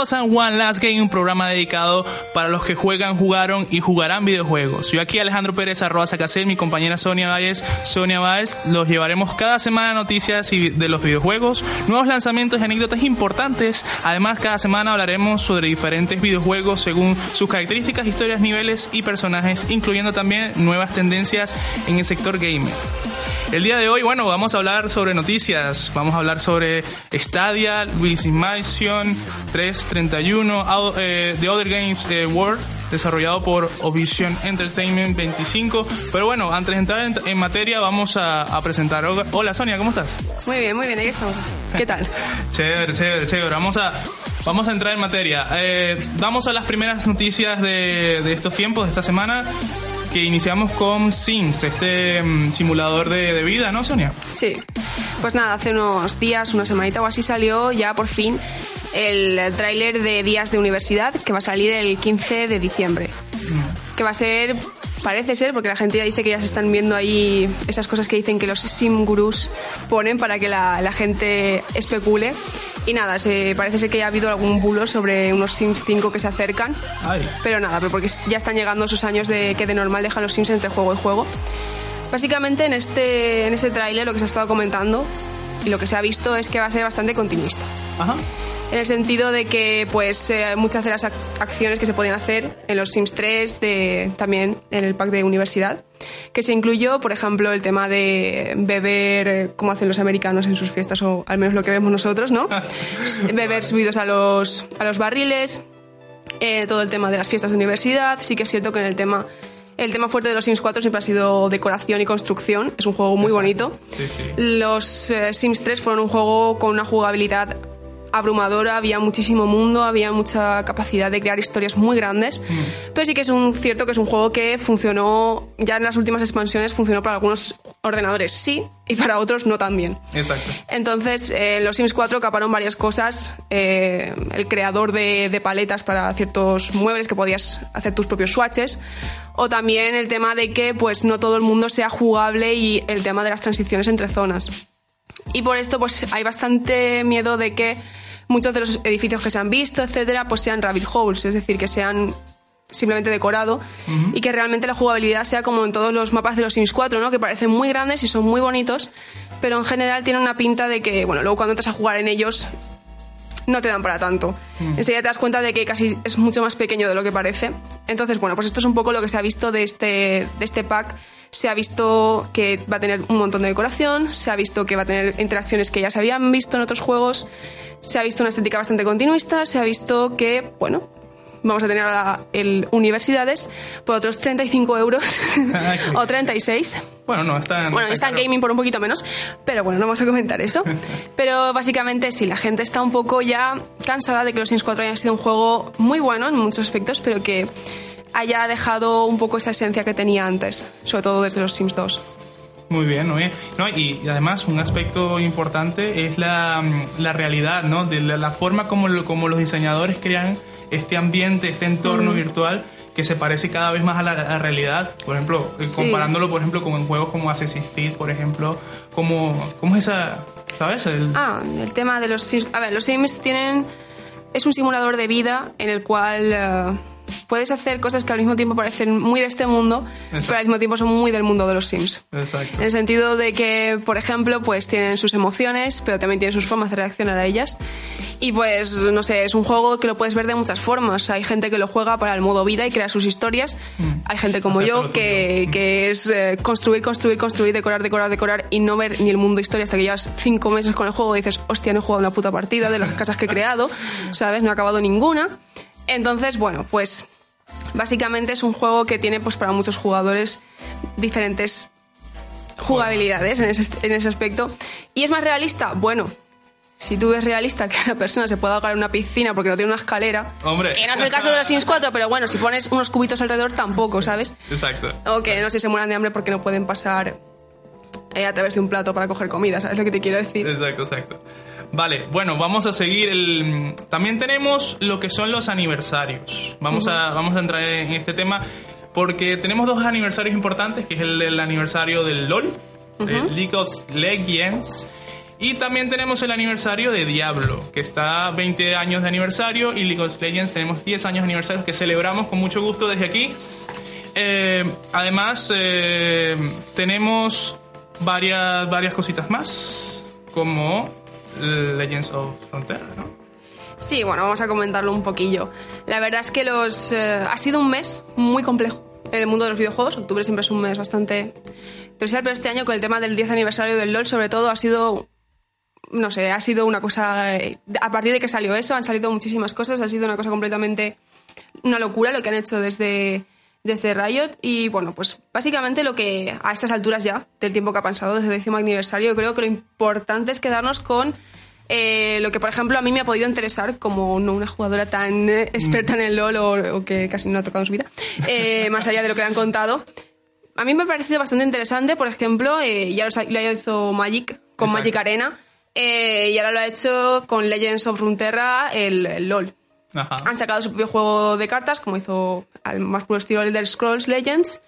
A One Last Game, un programa dedicado para los que juegan, jugaron y jugarán videojuegos. Yo aquí Alejandro Pérez, arroba Sacacel, mi compañera Sonia Valles, Sonia Valles, los llevaremos cada semana noticias de los videojuegos, nuevos lanzamientos y anécdotas importantes. Además, cada semana hablaremos sobre diferentes videojuegos según sus características, historias, niveles y personajes, incluyendo también nuevas tendencias en el sector gamer. El día de hoy, bueno, vamos a hablar sobre noticias. Vamos a hablar sobre Stadia, Luis Mansion 331, eh, The Other Games eh, World, desarrollado por Ovision Entertainment 25. Pero bueno, antes de entrar en, materia, vamos a, presentar. Hola Sonia, ¿cómo estás? Muy bien, muy bien, aquí estamos. ¿Qué tal? chévere, chévere, chévere. Vamos a, vamos a entrar en materia. Eh, vamos a las primeras noticias de, de estos tiempos, de esta semana que iniciamos con Sims, este mm, simulador de, vida, ¿no, Sonia? Sí. Pues nada, hace unos días, una semanita o así salió ya por fin el tráiler de Días de Universidad que va a salir el 15 de diciembre. Mm. Que va a ser parece ser, porque la gente ya dice que ya se están viendo ahí esas cosas que dicen que los sim gurús ponen para que la, la gente especule. Y nada, se, parece ser que ya ha habido algún bulo sobre unos Sims 5 que se acercan. Pero nada, pero porque ya están llegando esos años de que de normal dejan los Sims entre juego y juego. Básicamente en este, en este tráiler lo que se ha estado comentando y lo que se ha visto es que va a ser bastante continuista. Ajá en el sentido de que pues eh, muchas de las acciones que se podían hacer en los Sims 3, de, también en el pack de universidad, que se incluyó, por ejemplo, el tema de beber eh, como hacen los americanos en sus fiestas, o al menos lo que vemos nosotros, ¿no? beber subidos a los, a los barriles, eh, todo el tema de las fiestas de universidad, sí que es cierto que en el tema el tema fuerte de los Sims 4 siempre ha sido decoración y construcción. Es un juego muy bonito. Sí, sí. Los Sims 3 fueron un juego con una jugabilidad abrumadora, había muchísimo mundo, había mucha capacidad de crear historias muy grandes, mm. pero sí que es un cierto que es un juego que funcionó, ya en las últimas expansiones funcionó para algunos ordenadores sí y para otros no tan bien. Exacto. Entonces, en los Sims 4 caparon varias cosas, eh, el creador de, de, paletas para ciertos muebles que podías hacer tus propios swatches, o también el tema de que pues no todo el mundo sea jugable y el tema de las transiciones entre zonas. Y por esto pues hay bastante miedo de que muchos de los edificios que se han visto, etcétera, pues sean rabbit holes, es decir, que sean simplemente decorado y que realmente la jugabilidad sea como en todos los mapas de los Sims 4, ¿no? Que parecen muy grandes y son muy bonitos, pero en general tienen una pinta de que, bueno, luego cuando entras a jugar en ellos no te dan para tanto. Enseguida te das cuenta de que casi es mucho más pequeño de lo que parece. Entonces, bueno, pues esto es un poco lo que se ha visto de este, de este pack se ha visto que va a tener un montón de decoración, se ha visto que va a tener interacciones que ya se habían visto en otros juegos, se ha visto una estética bastante continuista, se ha visto que, bueno, vamos a tener ahora el universidades por otros 35 euros o 36. Bueno, no está. bueno, está gaming por un poquito menos, pero bueno, no vamos a comentar eso. pero básicamente sí, la gente está un poco ya cansada de que los Sims 4 hayan sido un juego muy bueno en muchos aspectos, pero que haya dejado un poco esa esencia que tenía antes, sobre todo desde los Sims 2. Muy bien, muy bien. No, y, además un aspecto importante es la, la realidad, ¿no? De la, forma como, como los diseñadores crean este ambiente, este entorno virtual que se parece cada vez más a la, realidad. Por ejemplo, eh, comparándolo, por ejemplo, con juegos como Assassin's Creed, por ejemplo, como, ¿cómo es esa, sabes? Ah, el tema de los Sims. A ver, los Sims tienen... Es un simulador de vida en el cual... Eh, puedes hacer cosas que al mismo tiempo parecen muy de este mundo, pero al mismo tiempo son muy del mundo de los Sims. Exacto. En el sentido de que, por ejemplo, pues tienen sus emociones, pero también tienen sus formas de reaccionar a ellas. Y pues, no sé, es un juego que lo puedes ver de muchas formas. Hay gente que lo juega para el modo vida y crea sus historias. Mm. Hay gente como yo que, que, es eh, construir, construir, construir, decorar, decorar, decorar y no ver ni el mundo historia hasta que llevas cinco meses con el juego y dices, hostia, no he jugado una puta partida de las casas que he creado, ¿sabes? No he acabado ninguna. Entonces, bueno, pues básicamente es un juego que tiene pues para muchos jugadores diferentes jugabilidades en ese, en ese aspecto. ¿Y es más realista? Bueno, si tú ves realista que una persona se pueda ahogar en una piscina porque no tiene una escalera, Hombre. que no es el caso de los Sims 4, pero bueno, si pones unos cubitos alrededor tampoco, ¿sabes? Exacto. O que no sé, se mueran de hambre porque no pueden pasar eh, a través de un plato para coger comida, ¿sabes lo que te quiero decir? Exacto, exacto. Vale, bueno, vamos a seguir el... También tenemos lo que son los aniversarios. Vamos, a, vamos a entrar en este tema porque tenemos dos aniversarios importantes, que es el, aniversario del LOL, League of Legends, Y también tenemos el aniversario de Diablo, que está 20 años de aniversario, y League of Legends tenemos 10 años de aniversario que celebramos con mucho gusto desde aquí. Eh, además, eh, tenemos varias, varias cositas más, como Legends of Frontera, ¿no? Sí, bueno, vamos a comentarlo un poquillo. La verdad es que los eh, ha sido un mes muy complejo en el mundo de los videojuegos. Octubre siempre es un mes bastante especial, pero este año con el tema del 10 aniversario del LOL, sobre todo, ha sido no sé, ha sido una cosa. A partir de que salió eso, han salido muchísimas cosas, ha sido una cosa completamente. Una locura lo que han hecho desde, desde Riot. Y bueno, pues básicamente lo que a estas alturas ya, del tiempo que ha pasado desde el décimo aniversario, creo que lo importante es quedarnos con. Eh, lo que, por ejemplo, a mí me ha podido interesar como no una jugadora tan eh, experta en el LOL o, que casi no ha tocado en su vida, eh, más allá de lo que le han contado. A mí me ha parecido bastante interesante, por ejemplo, ya lo, hizo Magic con Magic Arena, y ahora lo ha hecho con Legends of Runeterra, el, LOL. Han sacado su propio juego de cartas, como hizo al más puro estilo el del Scrolls Legends.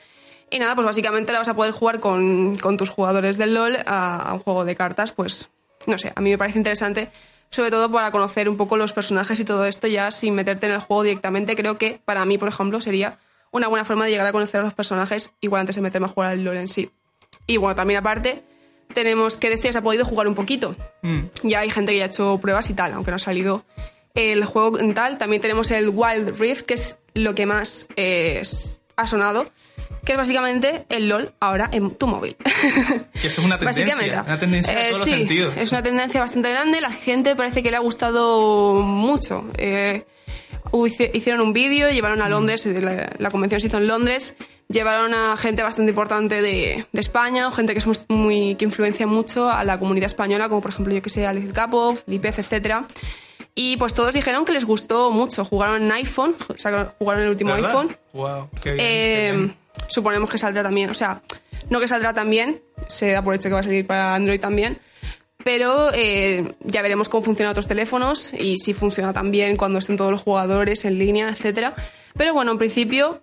Y nada, pues básicamente la vas a poder jugar con, con tus jugadores del LOL a, a, un juego de cartas, pues no sé, a mí me parece interesante, sobre todo para conocer un poco los personajes y todo esto ya sin meterte en el juego directamente. Creo que para mí, por ejemplo, sería una buena forma de llegar a conocer a los personajes igual antes de meterme a jugar al LOL en sí. Y bueno, también aparte, tenemos que ya se ha podido jugar un poquito. Mm. Ya hay gente que ya ha hecho pruebas y tal, aunque no ha salido el juego en tal. También tenemos el Wild Rift, que es lo que más eh, ha sonado que es básicamente el LOL ahora en tu móvil. Que eso es una tendencia, una tendencia en todos sí, los sentidos. Es una tendencia bastante grande, la gente parece que le ha gustado mucho. Eh, hicieron un vídeo, llevaron a mm. Londres, la, convención se hizo en Londres, llevaron a gente bastante importante de, España, o gente que, es muy, que influencia mucho a la comunidad española, como por ejemplo, yo que sé, Alex Capo, Lipez, etcétera. Y pues todos dijeron que les gustó mucho. Jugaron en iPhone, o sea, jugaron el último iPhone. Wow, qué bien, qué eh, bien suponemos que saldrá también. O sea, no que saldrá también, se da por hecho que va a salir para Android también. Pero eh, ya veremos cómo funcionan otros teléfonos y si funciona también cuando estén todos los jugadores en línea, etcétera. Pero bueno, en principio,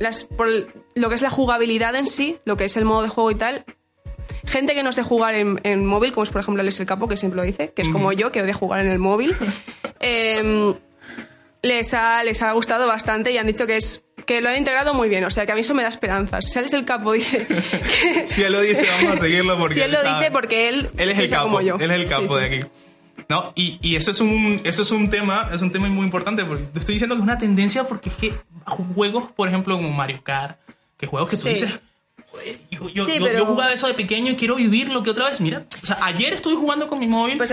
las, por lo que es la jugabilidad en sí, lo que es el modo de juego y tal, gente que no esté jugar en, móvil, como es por ejemplo Alex El Capo, que siempre lo dice, que es como yo, que odia jugar en el móvil, eh, les, ha, les ha gustado bastante y han dicho que es que lo han integrado muy bien, o sea que a mí eso me da esperanzas. Si Alex el capo dice... si él lo dice, vamos a seguirlo porque... Si él, lo dice, porque él, él es el capo, como yo. Él es el capo de aquí. No, y, y, eso es un eso es un tema, es un tema muy importante porque te estoy diciendo que es una tendencia porque es que juegos, por ejemplo, como Mario Kart, que juegos que tú dices, yo, yo, yo, jugaba eso de pequeño y quiero vivirlo que otra vez. Mira, o sea, ayer estuve jugando con mi móvil pues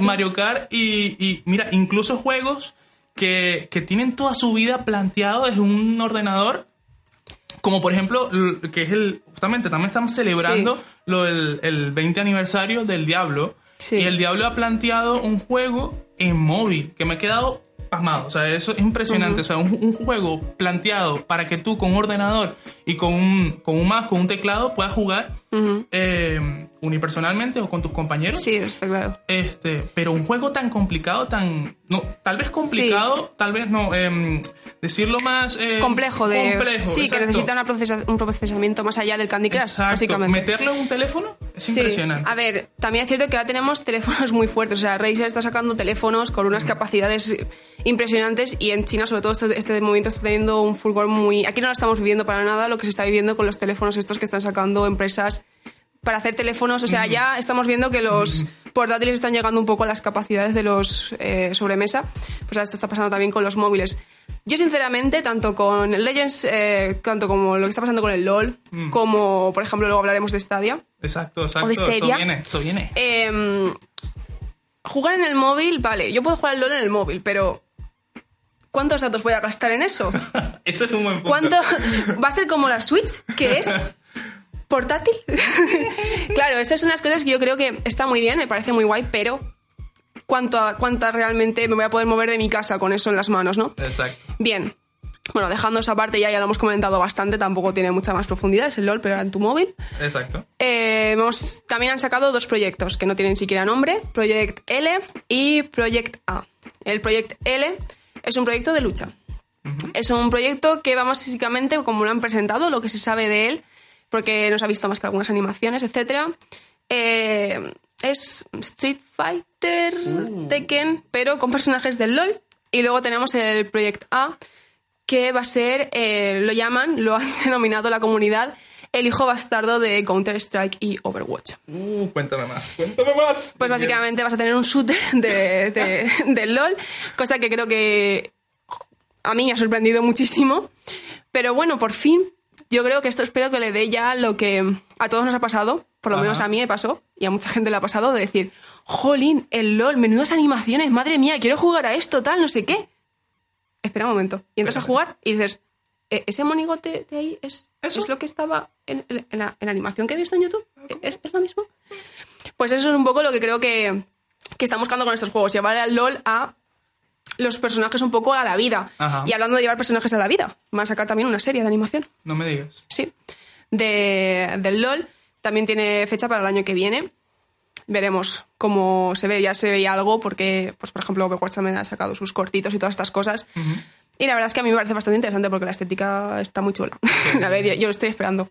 Mario Kart y, y, mira, incluso juegos que, que tienen toda su vida planteado desde un ordenador como por ejemplo, que es el, justamente también estamos celebrando lo del el 20 aniversario del Diablo. Y el Diablo ha planteado un juego en móvil que me ha quedado pasmado. O sea, eso es impresionante. O sea, un, juego planteado para que tú con un ordenador y con un, con un mouse, con un teclado, puedas jugar eh, unipersonalmente o con tus compañeros. Sí, está claro. Este, pero un juego tan complicado, tan. No, tal vez complicado, tal vez no. Em, decirlo más. Eh, complejo de. Complejo, sí, que necesita un procesamiento más allá del Candy Crush, exacto. básicamente. Meterlo en un teléfono es impresionante. A ver, también es cierto que ahora tenemos teléfonos muy fuertes. O sea, Razer está sacando teléfonos con unas capacidades impresionantes y en China, sobre todo, este, este movimiento está teniendo un fulgor muy. Aquí no lo estamos viviendo para nada, lo que se está viviendo con los teléfonos estos que están sacando empresas para hacer teléfonos. O sea, ya estamos viendo que los portátiles están llegando un poco a las capacidades de los eh, sobremesa. Pues esto está pasando también con los móviles. Yo, sinceramente, tanto con Legends, eh, tanto como lo que está pasando con el LOL, mm. como, por ejemplo, luego hablaremos de Stadia. Exacto, exacto. Eso viene, eso viene. Em, jugar en el móvil, vale, yo puedo jugar al LOL en el móvil, pero ¿cuántos datos voy a gastar en eso? eso es un buen punto. ¿Cuánto? Va a ser como la Switch, que es portátil. Claro, esas son las cosas que yo creo que está muy bien, me parece muy guay, pero ¿cuánto, ¿cuántas realmente me voy a poder mover de mi casa con eso en las manos, no? Exacto. Bien. Bueno, dejando esa parte ya, ya lo hemos comentado bastante, tampoco tiene mucha más profundidad, es el LOL, pero era en tu móvil. Exacto. Eh, también han sacado dos proyectos que no tienen siquiera nombre, Project L y Project A. El Project L es un proyecto de lucha. Es un proyecto que va básicamente, como lo han presentado, lo que se sabe de él, porque nos ha visto más que algunas animaciones, etc. Eh, es Street Fighter, Tekken, pero con personajes del LOL. Y luego tenemos el Project A, que va a ser, eh, lo llaman, lo han denominado la comunidad, el hijo bastardo de Counter-Strike y Overwatch. Uh, cuéntame más, cuéntame más. Pues básicamente vas a tener un shooter de, de- del LOL, cosa que creo que a mí me ha sorprendido muchísimo. Pero bueno, por fin, yo creo que esto espero que le dé ya lo que a todos nos ha pasado, por lo Ajá. menos a mí me pasó, y a mucha gente le ha pasado, de decir, jolín, el LOL, menudas animaciones, madre mía, quiero jugar a esto, tal, no sé qué. Espera un momento. Y entras a jugar y dices, "¿E- ¿ese monigote de ahí es, ¿Eso? es lo que estaba en, en la, en la animación que he visto en YouTube? ¿Es, es lo mismo? Pues eso es un poco lo que creo que, que están buscando con estos juegos, llevar al LOL a los personajes un poco a la vida. Ajá. Y hablando de llevar personajes a la vida, van a sacar también una serie de animación, No me digas. sí, de, del LOL. También tiene fecha para el año que viene. Veremos cómo se ve, ya se veía algo, porque, pues, por ejemplo, Overwatch también ha sacado sus cortitos y todas estas cosas. Y la verdad es que a mí me parece bastante interesante porque la estética está muy chula. la verdad, yo lo estoy esperando.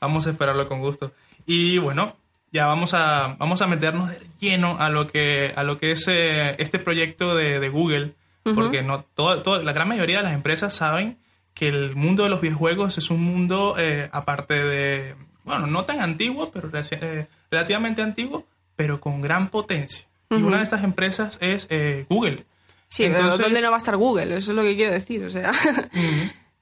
Vamos a esperarlo con gusto. Y bueno, ya vamos a, vamos a meternos de lleno a lo que, a lo que es eh, este proyecto de, de Google, porque no todo, todo- la gran mayoría de las empresas saben que el mundo de los videojuegos es un mundo eh, aparte de, bueno, no tan antiguo, pero eh, relativamente antiguo, pero con gran potencia. Y una de estas empresas es eh, Google. Sí, pero Entonces- ¿dónde no va a estar Google? Eso es lo que quiero decir. O sea,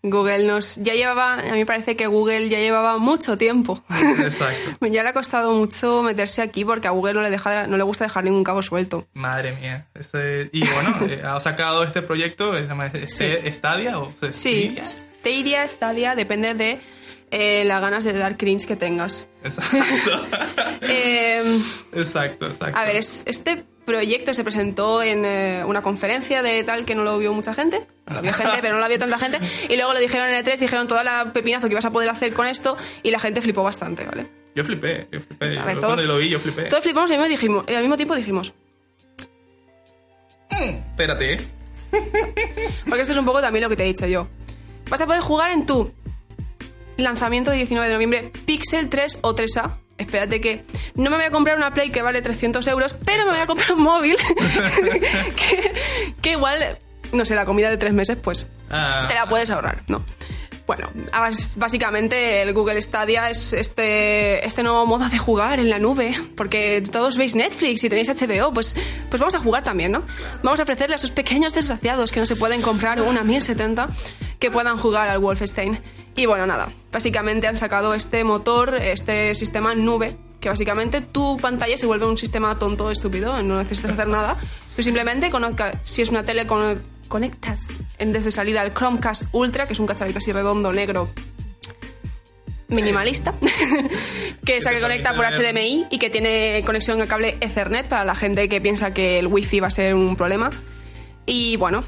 Google nos. Ya llevaba. A mí me parece que Google ya llevaba mucho tiempo. Exacto. ya le ha costado mucho meterse aquí porque a Google no le, deja, no le gusta dejar ningún cabo suelto. Madre mía. Ese- y bueno, eh, ha sacado este proyecto, se llama este- Stadia o Sí, Stadia. Stadia, depende de eh, las ganas de dar cringe que tengas. Exacto. Eh, exacto, exacto. a ver, es- este proyecto se presentó en eh, una conferencia de tal que no lo vio mucha gente. Lo vio gente, pero no la vio tanta gente. Y luego lo dijeron en E3, dijeron toda la pepinazo que ibas a poder hacer con esto y la gente flipó bastante, ¿vale? Yo flipé, yo flipé. A ver, Yo todos- Cuando lo vi, yo flipé. Todos flipamos y al mismo, dijimos, y al mismo tiempo dijimos, Espérate, ¿eh? porque esto es un poco también lo que te he dicho yo. Vas a poder jugar en tu lanzamiento de 19 de noviembre Pixel 3 o 3A. Espérate que no me voy a comprar una Play que vale 300 euros, pero me voy a comprar un móvil que, que igual, no sé, la comida de tres meses, pues Ah, te la puedes ahorrar, ¿no? Bueno, básicamente el Google Stadia es este, este nuevo modo de jugar en la nube, porque todos veis Netflix y tenéis HBO, pues, pues vamos a jugar también, ¿no? Vamos a ofrecerle a esos pequeños desgraciados que no se pueden comprar una 1070 que puedan jugar al Wolfenstein. Y bueno, nada, básicamente han sacado este motor, este sistema nube, que básicamente tu pantalla se vuelve un sistema tonto, estúpido, no necesitas hacer nada. Tú simplemente, conozca, si es una tele, con, conectas en, desde salida el Chromecast Ultra, que es un cacharrito así redondo, negro, minimalista, que se conecta por HDMI y que tiene conexión a cable Ethernet para la gente que piensa que el Wi-Fi va a ser un problema. Y bueno,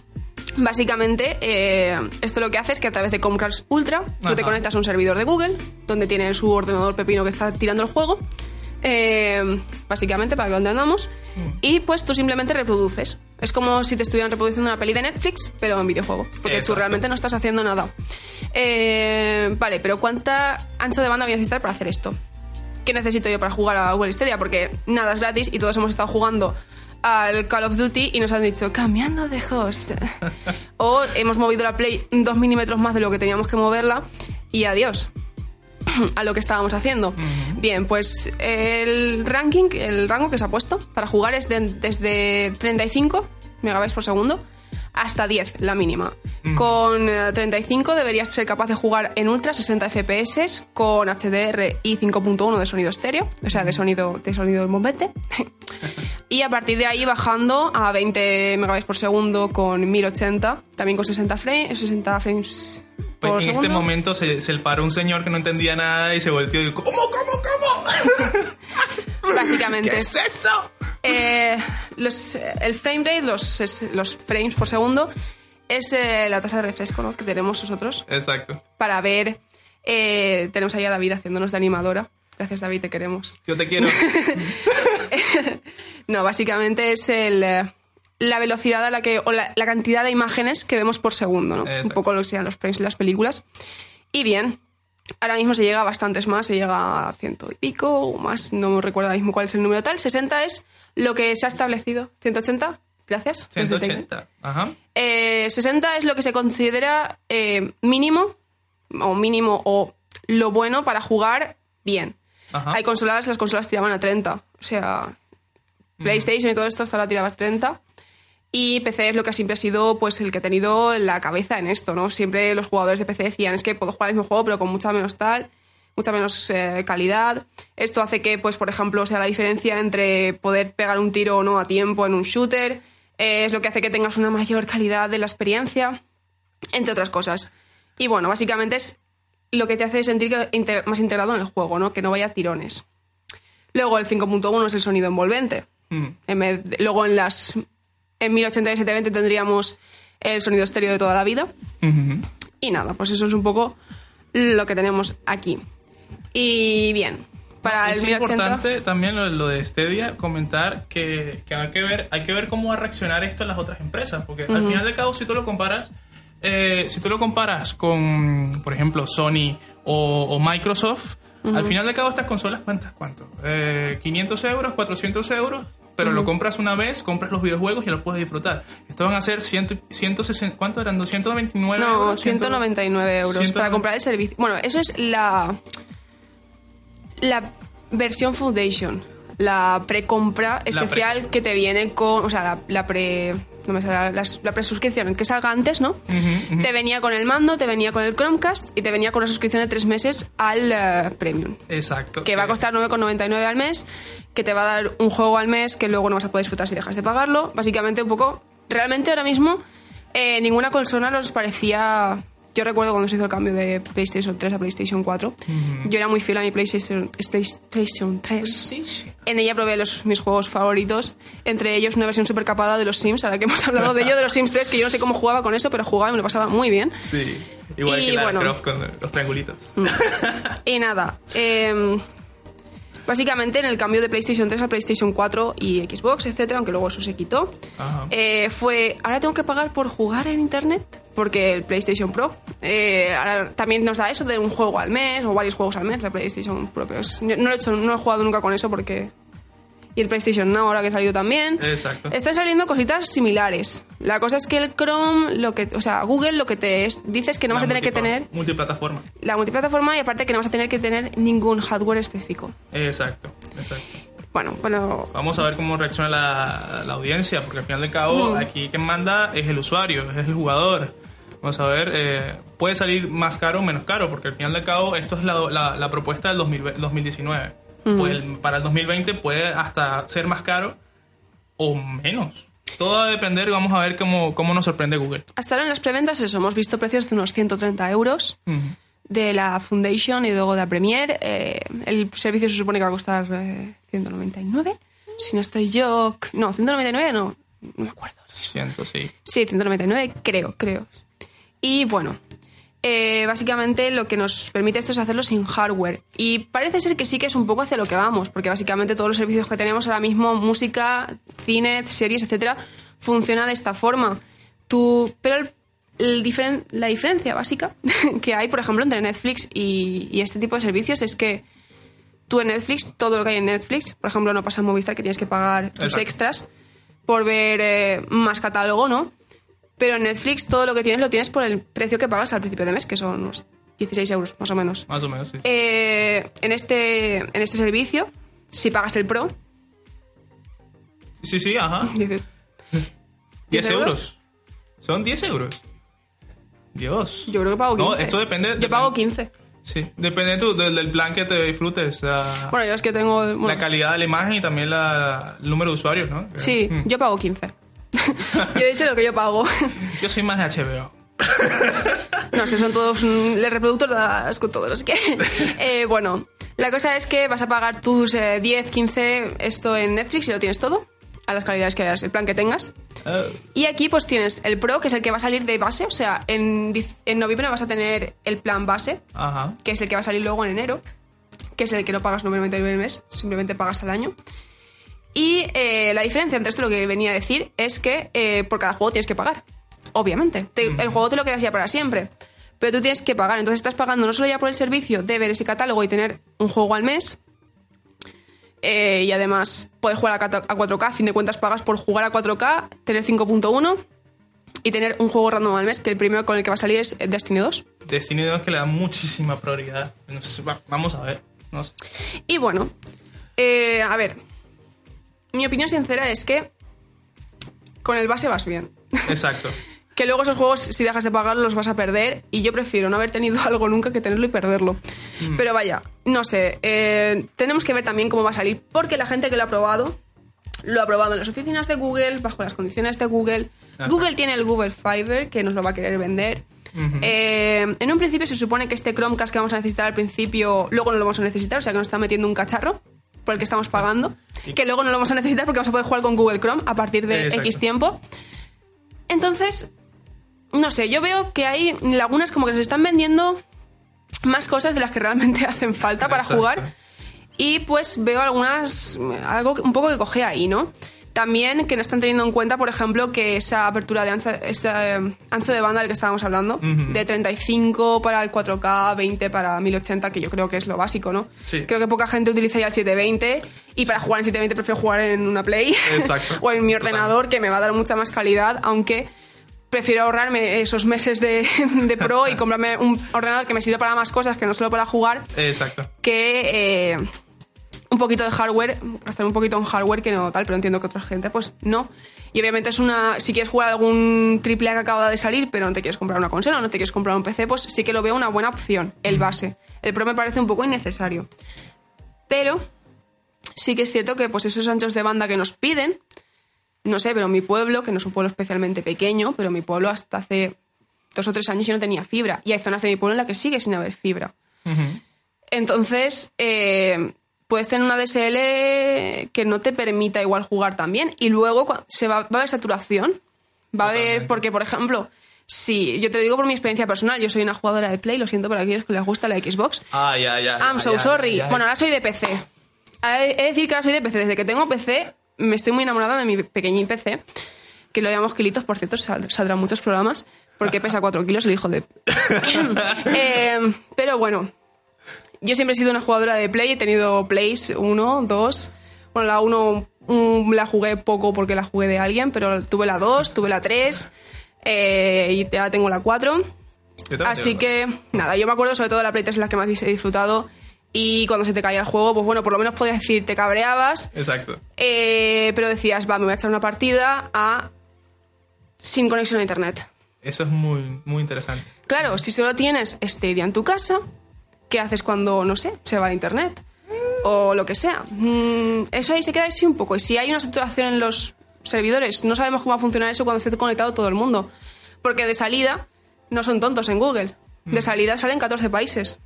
básicamente eh, esto lo que hace es que a través de Chromecast Ultra tú te conectas a un servidor de Google, donde tiene su ordenador pepino que está tirando el juego, eh, básicamente para que lo entendamos, Mm. y pues tú simplemente reproduces. Es como si te estuvieran reproduciendo una peli de Netflix, pero en videojuego, porque tú realmente no estás haciendo nada. Eh, vale, pero ¿cuánta ancho de banda voy a necesitar para hacer esto? ¿Qué necesito yo para jugar a Google Stadia? Porque nada es gratis y todos hemos estado jugando al Call of Duty y nos han dicho cambiando de host. o hemos movido la Play dos milímetros más de lo que teníamos que moverla y adiós a lo que estábamos haciendo. Bien, pues el ranking, el rango que se ha puesto para jugar es de- desde 35 megabytes por segundo hasta 10, la mínima. Con eh, 35 deberías ser capaz de jugar en ultra 60 FPS con HDR y 5.1 de sonido estéreo, o sea, de sonido de sonido envolvente. y a partir de ahí bajando a 20 megabytes por segundo con 1080, también con 60 frames, 60 frames Pues por en este momento se, se paró un señor que no entendía nada y se volteó y dijo, ¿cómo, cómo, cómo? Básicamente. ¿Qué es eso? Eh, los, el frame rate, los, los frames por segundo, es eh, la tasa de refresco ¿no? que tenemos nosotros Exacto. para ver. eh, tenemos ahí a David haciéndonos de animadora. Gracias, David, te queremos. Yo te quiero. No, básicamente es el, eh, la velocidad a la que. o la, la cantidad de imágenes que vemos por segundo, ¿no? Un poco lo que sean los frames de las películas. Y bien. ahora mismo se llega a bastantes más, se llega a ciento y pico o más, no recuerdo ahora mismo cuál es el número tal. 60 es lo que se ha establecido. ¿180? Gracias. 180. Ajá. Eh, 60 es lo que se considera eh, mínimo, o mínimo, o lo bueno para jugar bien. Ajá. Hay consolas, las consolas tiraban a 30. O sea, PlayStation y todo esto hasta ahora tiraba a 30. Y PC es lo que siempre ha sido pues el que ha tenido la cabeza en esto, ¿no? Siempre los jugadores de PC decían, es que puedo jugar el mismo juego pero con mucha menos tal, mucha menos eh, calidad. Esto hace que, pues, por ejemplo, sea la diferencia entre poder pegar un tiro o no a tiempo en un shooter. Eh, es lo que hace que tengas una mayor calidad de la experiencia, entre otras cosas. Y bueno, básicamente es lo que te hace sentir que más integrado en el juego, ¿no? Que no vaya a tirones. Luego el 5.1 es el sonido envolvente. Mm. En vez de- luego en las en 1080 y 720 tendríamos el sonido estéreo de toda la vida. Y nada, pues eso es un poco lo que tenemos aquí. Y bien, para es el 1080 importante también lo, lo de Stadia comentar que, que hay que ver hay que ver cómo va a reaccionar esto en las otras empresas porque al final de cabo si tú lo comparas eh, si tú lo comparas con por ejemplo Sony o, o Microsoft al final de cabo estas consolas cuántas cuánto Eh, 500 euros 400 euros pero lo compras una vez, compras los videojuegos y lo puedes disfrutar. Esto van a ser 100, 160, ¿cuánto eran? ¿229 No, euros? 199 euros 199. para comprar el servicio. Bueno, eso es la la versión Foundation, la precompra especial que te viene con, o sea, la, la pre no me sale la, la, presuscripción, que salga antes, ¿no? Te venía con el mando, te venía con el Chromecast y te venía con una suscripción de tres meses al eh, Premium. Exacto. Que va a costar 9,99 al mes, que te va a dar un juego al mes que luego no vas a poder disfrutar si dejas de pagarlo. Básicamente un poco... Realmente ahora mismo eh, ninguna consola nos parecía... Yo recuerdo cuando se hizo el cambio de PlayStation 3 a PlayStation 4. Yo era muy fiel a mi PlayStation, PlayStation 3. En ella probé los, mis juegos favoritos, entre ellos una versión super capada de los Sims, ahora que hemos hablado de ello, de los Sims 3, que yo no sé cómo jugaba con eso, pero jugaba y me lo pasaba muy bien. Sí, igual Y que la bueno. Croft con los triangulitos. Y nada, eh, básicamente en el cambio de PlayStation 3 a PlayStation 4 y Xbox, etcétera, aunque luego eso se quitó, eh, fue, ahora tengo que pagar por jugar en Internet, porque el PlayStation Pro eh, ahora también nos da eso de un juego al mes o varios juegos al mes, la PlayStation Pro. Pero es- no, lo he hecho, no he jugado nunca con eso porque... Y el PlayStation Now ahora que ha salido también. Exacto. Están saliendo cositas similares. La cosa es que el Chrome, lo que, o sea, Google lo que te es- dice es que no vas a La tener que tener Multiplataforma. la multiplataforma y aparte que no vas a tener que tener ningún hardware específico. Exacto, exacto. Bueno, bueno, Vamos a ver cómo reacciona la, la audiencia, porque al final de cabo, Mm. aquí quien manda es el usuario, es el jugador. Vamos a ver, eh, puede salir más caro o menos caro, porque al final de cabo, esto es la, la- la propuesta del 2000 2019. Pues para el 2020 puede hasta ser más caro o menos. Todo va a depender, vamos a ver cómo, cómo nos sorprende Google. hasta ahora en las preventas eso, hemos visto precios de unos 130 euros de la Foundation y luego de la Premier. Eh, el servicio se supone que va a costar eh, 199. Si no estoy yo... No, 199 no, no me acuerdo. Siento, sí. Sí, 199 creo, creo. Y bueno, eh, básicamente lo que nos permite esto es hacerlo sin hardware. Y parece ser que sí que es un poco hacia lo que vamos, porque básicamente todos los servicios que tenemos ahora mismo, música, cine, series, etcétera, funciona de esta forma. Tú, pero el- el diferen- la diferencia básica que hay, por ejemplo, entre Netflix y, y este tipo de servicios es que tú en Netflix, todo lo que hay en Netflix, por ejemplo, no pasa en Movistar que tienes que pagar tus Exacto. extras por ver eh, más catálogo, ¿no? Pero en Netflix todo lo que tienes lo tienes por el precio que pagas al principio de mes, que son unos 16 euros más o menos. Más o menos, sí. Eh, en, este, en este servicio, si pagas el Pro, Sí, sí, ajá. dices, 10 euros? euros. Son 10 euros. Dios. yo creo que pago 15. No, esto depende. Yo pago 15. Sí, depende de tu- del, del plan que te disfrutes. Bueno, yo es que tengo... bueno, la calidad de la imagen y también la, el número de usuarios, ¿no? sí, Mm. yo pago 15. yo he dicho lo que yo pago. Yo soy más de HBO. No sé, son todos mm, el reproductor de las con todos. Así que, eh, bueno, la cosa es que vas a pagar tus eh, 10, 15, esto en Netflix y lo tienes todo, a las calidades que hayas, el plan que tengas. Eh, Y aquí pues tienes el Pro, que es el que va a salir de base, o sea, en, en noviembre vas a tener el plan base, que es el que va a salir luego en enero, que es el que no pagas 9,99 al mes, simplemente pagas al año. Y eh, la diferencia entre esto y lo que venía a decir es que eh, por cada juego tienes que pagar, obviamente. Te- El juego te lo quedas ya para siempre. pero tú tienes que pagar. Entonces estás pagando no solo ya por el servicio de ver ese catálogo y tener un juego al mes, eh, y además puedes jugar a 4K, a fin de cuentas pagas por jugar a 4K, tener 5.1 y tener un juego random al mes, que el primero con el que va a salir es Destiny 2. Destiny 2 que le da muchísima prioridad. Va- vamos a ver. Y bueno, eh, a ver, mi opinión sincera es que con el base vas bien. Exacto. que luego esos juegos, si dejas de pagarlos, los vas a perder. Y yo prefiero no haber tenido algo nunca que tenerlo y perderlo. Pero vaya, no sé. eh, tenemos que ver también cómo va a salir. Porque la gente que lo ha probado, lo ha probado en las oficinas de Google, bajo las condiciones de Google. Ajá. Google tiene el Google Fiber, que nos lo va a querer vender. Eh, en un principio se supone que este Chromecast que vamos a necesitar al principio, luego no lo vamos a necesitar, o sea que nos está metiendo un cacharro por el que estamos pagando, que luego no lo vamos a necesitar porque vamos a poder jugar con Google Chrome a partir de Exacto. X tiempo. Entonces, no sé, yo veo que hay lagunas como que nos están vendiendo más cosas de las que realmente hacen falta para Exacto. jugar. Y pues veo algunas, algo un poco que coge ahí, ¿no? También que no están teniendo en cuenta, por ejemplo, que esa apertura de ancha, ese, eh, ancho de banda del que estábamos hablando, de 35 para el 4K, 20 para 1080, que yo creo que es lo básico, ¿no? Sí. Creo que poca gente utiliza ya el 720 y para jugar en 720 prefiero jugar en una Play Exacto. o en mi Total. ordenador, que me va a dar mucha más calidad, aunque prefiero ahorrarme esos meses de, de pro y comprarme un ordenador que me sirva para más cosas que no solo para jugar, Exacto. que eh, un poquito de hardware, gastar un poquito en hardware que no tal, pero entiendo que otra gente pues no. Y obviamente es una, si quieres jugar algún triple A que acaba de salir, pero no te quieres comprar una consola, no te quieres comprar un PC, pues sí que lo veo una buena opción, el base. El Pro me parece un poco innecesario. Pero sí que es cierto que pues esos anchos de banda que nos piden, no sé, pero mi pueblo, que no es un pueblo especialmente pequeño, pero mi pueblo hasta hace dos o tres años yo no tenía fibra. Y hay zonas de mi pueblo en las que sigue sin haber fibra. Entonces, eh, puedes tener una DSL que no te permita igual jugar también. Y luego se va, va a haber saturación. Va a haber, porque por ejemplo, si yo te lo digo por mi experiencia personal, yo soy una jugadora de Play, lo siento para aquellos que les gusta la Xbox. Ay, ay, ay. I'm so sorry. Bueno, ahora soy de PC. He he de decir que ahora soy de PC. Desde que tengo PC, me estoy muy enamorada de mi pequeñín PC, que lo llamamos Kilitos, por cierto, sal- saldrán muchos programas, porque pesa 4 kilos el hijo de... Eh, pero bueno, yo siempre he sido una jugadora de Play, he tenido Plays 1, 2. Bueno, la 1 mm, la jugué poco porque la jugué de alguien, pero tuve la 2, tuve la 3 eh, y ya tengo la 4. Yo también Así que, nada, yo me acuerdo sobre todo de la Play 3 en la que más he disfrutado. Y cuando se te caía el juego, pues bueno, por lo menos podías decir, te cabreabas, Exacto. eh, pero decías, va, me voy a echar una partida a sin conexión a internet. Eso es muy, muy interesante. Claro, si solo tienes Stadia en tu casa, ¿qué haces cuando, no sé, se va a internet? O lo que sea. Mm, eso ahí se queda así un poco. Y si hay una saturación en los servidores, no sabemos cómo va a funcionar eso cuando esté conectado todo el mundo. Porque de salida no son tontos en Google. De salida salen 14 países.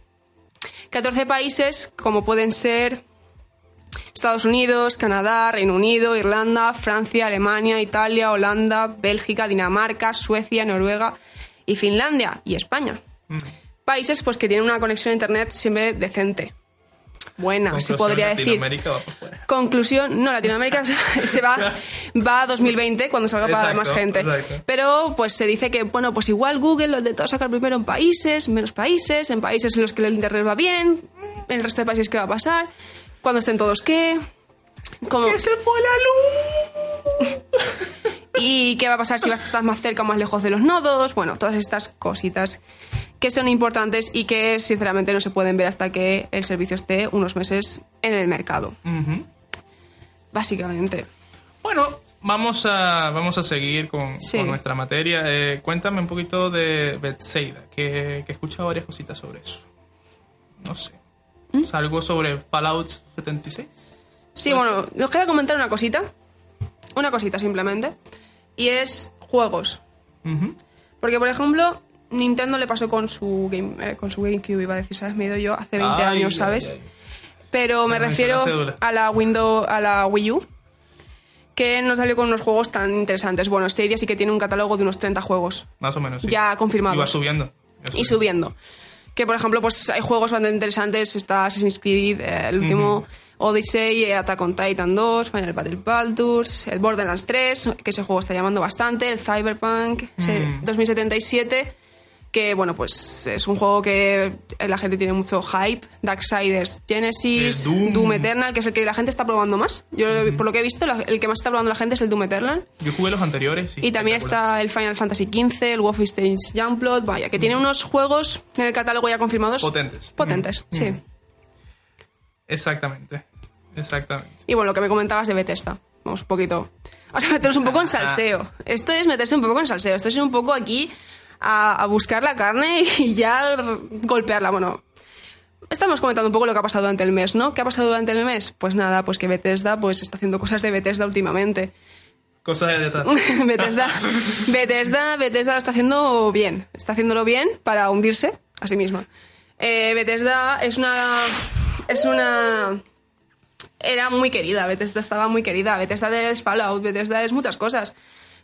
14 países como pueden ser Estados Unidos, Canadá, Reino Unido, Irlanda, Francia, Alemania, Italia, Holanda, Bélgica, Dinamarca, Suecia, Noruega y Finlandia y España. Mm. Países pues que tienen una conexión a internet siempre decente. Buena, se Conclusión, podría decir. Latinoamérica va fuera. Conclusión, no, Latinoamérica se va, va a 2020 cuando salga para más gente. exacto. Pero pues se dice que, bueno, pues igual Google lo intentó sacar primero en países, menos países, en países en los que el internet va bien, en el resto de países qué va a pasar, cuando estén todos qué, cómo, ¡Que se fue la luz! y qué va a pasar si vas a estar más cerca o más lejos de los nodos, bueno, todas estas cositas que son importantes y que sinceramente no se pueden ver hasta que el servicio esté unos meses en el mercado, básicamente. Bueno, vamos a, vamos a seguir con, Sí. con nuestra materia. Eh, cuéntame un poquito de Bethsaida, que, que he escuchado varias cositas sobre eso. No sé. ¿Mm? ¿Es algo sobre Fallout 76? Sí, bueno, nos queda comentar una cosita. Una cosita simplemente. Y es juegos. Porque, por ejemplo, Nintendo le pasó con su, game, eh, con su GameCube, iba a decir, ¿sabes? Me he ido yo hace 20 Ay, años, ¿sabes? ay. Pero Se me refiero la a la Windows, a la Wii U, que nos salió con unos juegos tan interesantes. Bueno, Stadia sí que tiene un catálogo de unos 30 juegos Más o menos, sí. ya confirmados. Y va subiendo. Y subiendo. Que por ejemplo, pues hay juegos bastante interesantes. Está Assassin's Creed, eh, el último Odyssey, Attack on Titan 2, Final Battle Baldur's, el Borderlands 3, que ese juego está llamando bastante, el Cyberpunk ese Mm. 2077. que bueno, pues es un juego que la gente tiene mucho hype, Darksiders Genesis, Doom. Doom. Eternal, que es el que la gente está probando más. Yo por lo que he visto, el que más está probando la gente es el Doom Eternal. Yo jugué los anteriores. sí, Y también está el Final Fantasy XV, el Wolfenstein Youngblood, vaya, que tiene unos juegos en el catálogo ya confirmados. Potentes. Potentes, Mm. sí. Exactamente. Exactamente. Y bueno, lo que me comentabas de Bethesda. Vamos un poquito. Vamos a meternos un poco en salseo. Esto es meterse un poco en salseo. Esto es ir un poco aquí a, a buscar la carne y ya golpearla. Bueno, estamos comentando un poco lo que ha pasado durante el mes, ¿no? ¿Qué ha pasado durante el mes? Pues nada, pues que Bethesda pues está haciendo cosas de Bethesda últimamente. Cosas de detrás. Bethesda, Bethesda, Bethesda lo está haciendo bien. Está haciéndolo bien para hundirse a sí misma. Eh, Bethesda es una. Es una. Era muy querida. Bethesda estaba muy querida. Bethesda es Fallout. Bethesda es muchas cosas.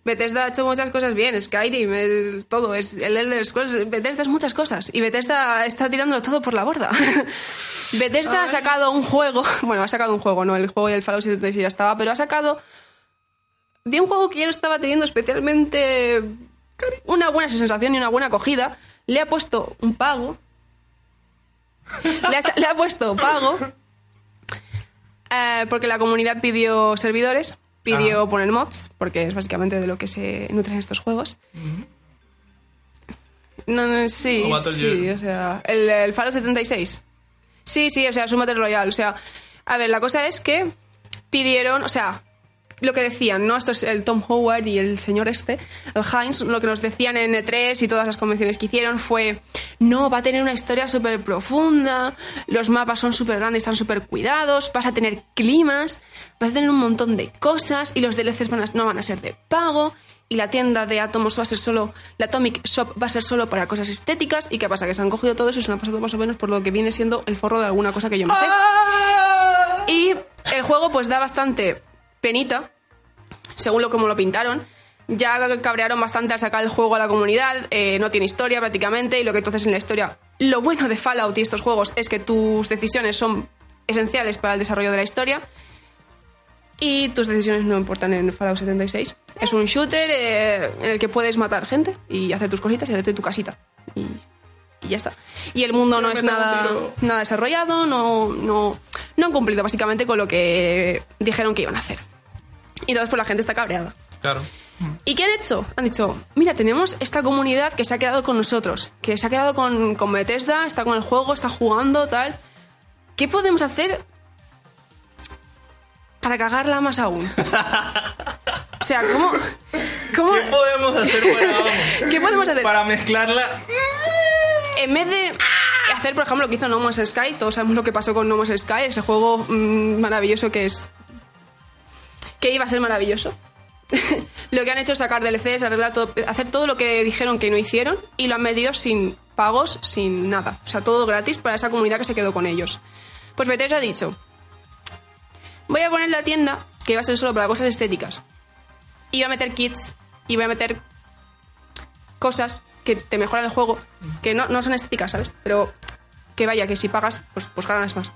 Bethesda ha hecho muchas cosas bien. Skyrim, el- todo. Es el Elder Scrolls. Bethesda es muchas cosas. Y Bethesda está tirándolo todo por la borda. Bethesda ha sacado un juego. Bueno, ha sacado un juego, no. El juego y el Fallout 76 ya estaba. Pero ha sacado de un juego que ya no estaba teniendo especialmente una buena sensación y una buena acogida, le ha puesto un pago. Le ha, le ha puesto pago eh, porque la comunidad pidió servidores, pidió Ah. poner mods, porque es básicamente de lo que se nutren estos juegos. No, no, sí, O sí, sea, el, el Fallout 76. Sí, sí, o sea, es un Battle Royale. O sea, a ver, la cosa es que pidieron, o sea, lo que decían, ¿no? Esto es el Tom Howard y el señor este, el Heinz, lo que nos decían en E3 y todas las convenciones que hicieron fue, no, va a tener una historia súper profunda, los mapas son súper grandes, están súper cuidados, vas a tener climas, vas a tener un montón de cosas y los DLCs van a- no van a ser de pago y la tienda de Atomos va a ser solo, la Atomic Shop va a ser solo para cosas estéticas y qué pasa, que se han cogido todo eso y se han pasado más o menos por lo que viene siendo el forro de alguna cosa que yo me sé. Y el juego pues da bastante penita, según lo como lo pintaron. Ya cabrearon bastante al sacar el juego a la comunidad, eh, no tiene historia prácticamente, y lo que haces en la historia... Lo bueno de Fallout y estos juegos es que tus decisiones son esenciales para el desarrollo de la historia. Y tus decisiones no importan en Fallout 76. Es un shooter eh, en el que puedes matar gente y hacer tus cositas y hacerte tu casita. Y, y ya está. Y el mundo no es nada, nada desarrollado, no, no, no han cumplido básicamente con lo que dijeron que iban a hacer. Y entonces pues la gente está cabreada. Claro. ¿Y qué han hecho? Han dicho, mira, tenemos esta comunidad que se ha quedado con nosotros, que se ha quedado con, con Bethesda, está con el juego, está jugando, tal. ¿Qué podemos hacer para cagarla más aún? o sea, ¿cómo...? cómo ¿Qué podemos hacer para, ¿Qué podemos hacer? para mezclarla? En vez de hacer, por ejemplo, lo que hizo No Man's Sky, todos sabemos lo que pasó con No Man's Sky, ese juego mm, maravilloso que es... que iba a ser maravilloso. lo que han hecho es sacar DLCs, arreglar todo, hacer todo lo que dijeron que no hicieron y lo han metido sin pagos, sin nada. O sea, todo gratis para esa comunidad que se quedó con ellos. Pues Bethesda ha dicho, voy a poner la tienda que va a ser solo para cosas estéticas. Y voy a meter kits y voy a meter cosas que te mejoran el juego, que no, no son estéticas, ¿sabes? Pero que vaya, que si pagas, pues, pues ganas más.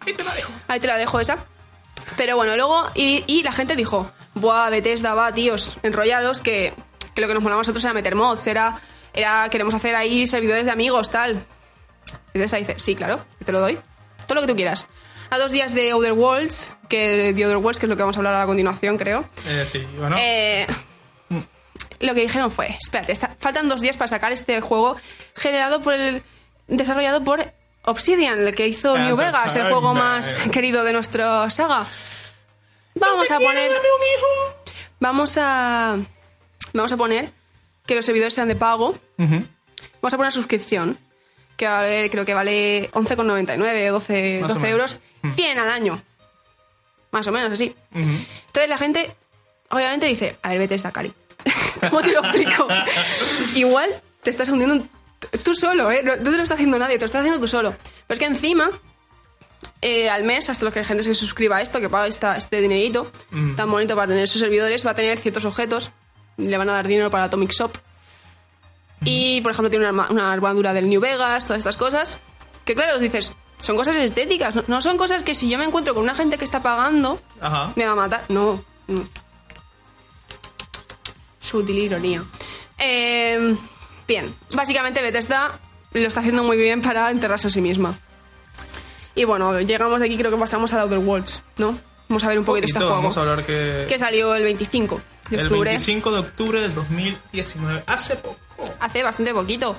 Ahí te la dejo. Ahí te la dejo esa. Pero bueno, luego, y, y la gente dijo, buah, Bethesda, va, tíos, enrollados, que, que lo que nos molaba a nosotros era meter mods, era, era, queremos hacer ahí servidores de amigos, tal. Bethesda dice, sí, claro, te lo doy. Todo lo que tú quieras. A dos días de Outer Worlds, que de Outer Worlds, que es lo que vamos a hablar a continuación, creo. Eh, sí, bueno. Eh, lo que dijeron fue, espérate, está- faltan dos días para sacar este juego generado por el... desarrollado por Obsidian, el que hizo New Vegas, el juego más querido de nuestra saga. Vamos a poner... Vamos a... Vamos a poner que los servidores sean de pago. Vamos a poner suscripción, que vale- creo que vale 11,99 o 12, Más o 12 menos. euros. 100 al año. Más o menos así. Entonces la gente, obviamente, dice, a ver, vete esta cari. ¿Cómo te lo explico? Igual te estás hundiendo un- tú solo, ¿eh? No, te lo está haciendo nadie, te lo estás haciendo tú solo. Pero es que encima, eh, al mes, hasta los que gente se suscriba a esto, que paga esta, este dinerito Mm. tan bonito para tener sus servidores, va a tener ciertos objetos, le van a dar dinero para Atomic Shop. Y, por ejemplo, tiene una, arma- una armadura del New Vegas, todas estas cosas. Que claro, dices, son cosas estéticas, no, no son cosas que si yo me encuentro con una gente que está pagando, Ajá. me va a matar. No. no. Sutil ironía. Eh, bien, básicamente Bethesda lo está haciendo muy bien para enterrarse a sí misma. Y bueno, llegamos de aquí, creo que pasamos a Outer Worlds, ¿no? Vamos a ver un poquito este Poquito, juego. Vamos a hablar que... Que salió el 25 de el octubre. 25 de octubre del 2019. Hace poco. Hace bastante poquito.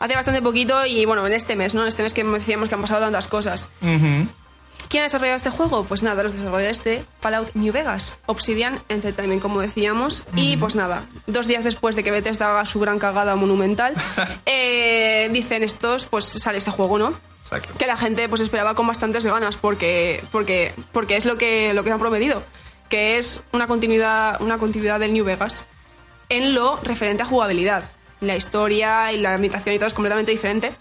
Hace bastante poquito y bueno, en este mes, ¿no? En este mes que decíamos que han pasado tantas cosas. ¿Quién ha desarrollado este juego? Pues nada, los desarrolladores de Fallout New Vegas, Obsidian Entertainment, como decíamos. Y pues nada, dos días después de que Bethesda haga su gran cagada monumental, eh, dicen estos, pues sale este juego, ¿no? Exacto. Que la gente pues esperaba con bastantes ganas porque, porque, porque es lo que, lo que han prometido, que es una continuidad, una continuidad del New Vegas en lo referente a jugabilidad. La historia y la ambientación y todo es completamente diferente.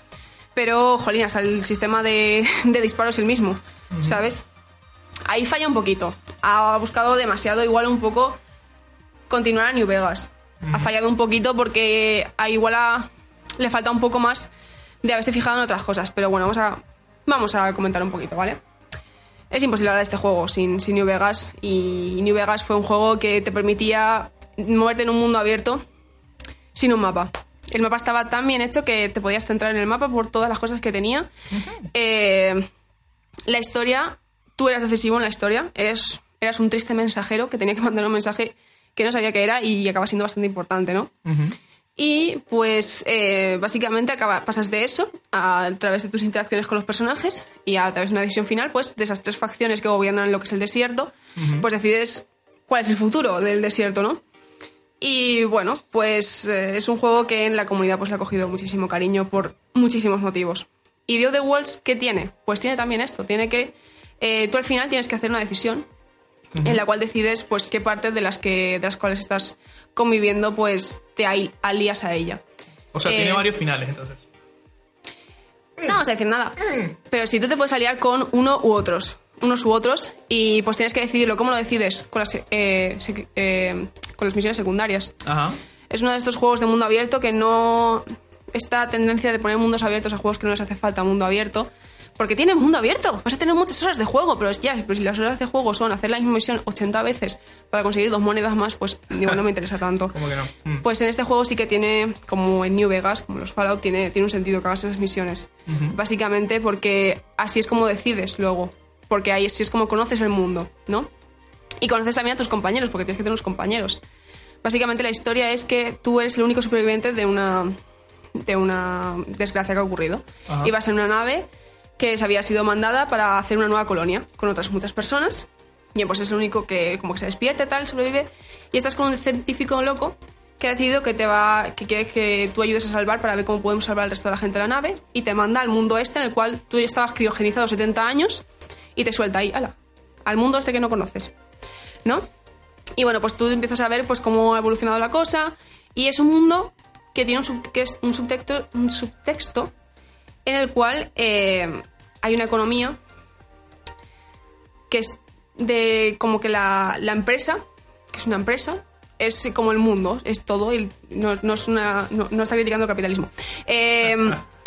Pero, jolín, hasta el sistema de, de disparo es el mismo, ¿sabes? Ahí falla un poquito. Ha buscado demasiado, igual un poco, continuar a New Vegas. Ha fallado un poquito porque a igual a- le falta un poco más de haberse fijado en otras cosas. Pero bueno, vamos a, vamos a comentar un poquito, ¿vale? Es imposible hablar de este juego sin, sin New Vegas. Y New Vegas fue un juego que te permitía moverte en un mundo abierto sin un mapa. El mapa estaba tan bien hecho que te podías centrar en el mapa por todas las cosas que tenía. Eh, la historia, tú eras decisivo en la historia, eres, eras un triste mensajero que tenía que mandar un mensaje que no sabía qué era y acaba siendo bastante importante, ¿no? Y pues eh, básicamente acaba, pasas de eso a, través de tus interacciones con los personajes y a través de una decisión final, pues de esas tres facciones que gobiernan lo que es el desierto, pues decides cuál es el futuro del desierto, ¿no? Y bueno, pues eh, es un juego que en la comunidad pues le ha cogido muchísimo cariño por muchísimos motivos. ¿Y The Other Worlds qué tiene? Pues tiene también esto, tiene que... eh, tú al final tienes que hacer una decisión en la cual decides pues qué parte de las que de las cuales estás conviviendo pues te al- alías a ella. O sea, Eh, tiene varios finales entonces. No vamos a decir nada. Pero si tú te puedes aliar con uno u otros, unos u otros, y pues tienes que decidirlo. ¿Cómo lo decides? Con las, eh, eh, con las misiones secundarias. Ajá. Es uno de estos juegos de mundo abierto que no... Esta tendencia de poner mundos abiertos a juegos que no les hace falta mundo abierto. Porque tienen mundo abierto. Vas a tener muchas horas de juego, pero es ya, pero si las horas de juego son hacer la misma misión 80 veces para conseguir dos monedas más, pues digo, no me interesa tanto. ¿Cómo que no? Mm. Pues en este juego sí que tiene, como en New Vegas, como los Fallout, tiene, tiene un sentido que hagas esas misiones. Básicamente porque así es como decides luego. Porque ahí así es como conoces el mundo, ¿no? Y conoces también a tus compañeros, porque tienes que tener unos compañeros. Básicamente la historia es que tú eres el único superviviente de una, de una desgracia que ha ocurrido. Ajá. Vas en una nave que se había sido mandada para hacer una nueva colonia con otras muchas personas. Y pues es el único que como que se despierta tal, sobrevive. Y estás con un científico loco que ha decidido que te va que quiere que tú ayudes a salvar para ver cómo podemos salvar al resto de la gente de la nave y te manda al mundo este en el cual tú ya estabas criogenizado 70 años y te suelta ahí, ala, al mundo este que no conoces. ¿No? Y bueno, pues tú empiezas a ver pues cómo ha evolucionado la cosa y es un mundo que tiene un, sub- que es un subtexto, un subtexto en el cual eh, hay una economía que es de como que la, la empresa, que es una empresa, es como el mundo, es todo, y no, no es una, no, no está criticando el capitalismo. Eh,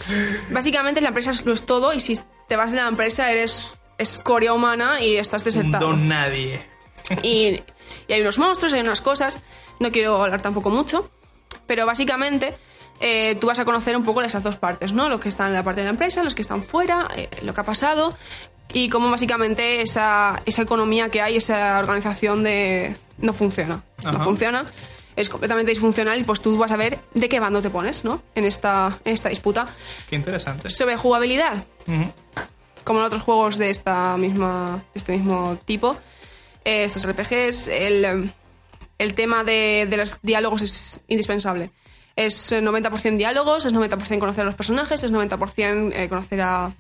básicamente la empresa es- lo es todo y si te vas de la empresa eres escoria humana y estás desertado. nadie. Y, y hay unos monstruos, hay unas cosas. No quiero hablar tampoco mucho. Pero básicamente eh, tú vas a conocer un poco esas dos partes, ¿no? Los que están en la parte de la empresa, los que están fuera, eh, lo que ha pasado. Y cómo básicamente esa, esa economía que hay, esa organización de... no funciona. Ajá. No funciona. Es completamente disfuncional y pues tú vas a ver de qué bando te pones, ¿no? En esta, en esta disputa. Qué interesante. Sobre jugabilidad, como en otros juegos de esta misma de este mismo tipo eh, estos RPGs el, el tema de, de los diálogos es indispensable. Es eh, 90% diálogos es 90% conocer a los personajes es 90% eh, conocer a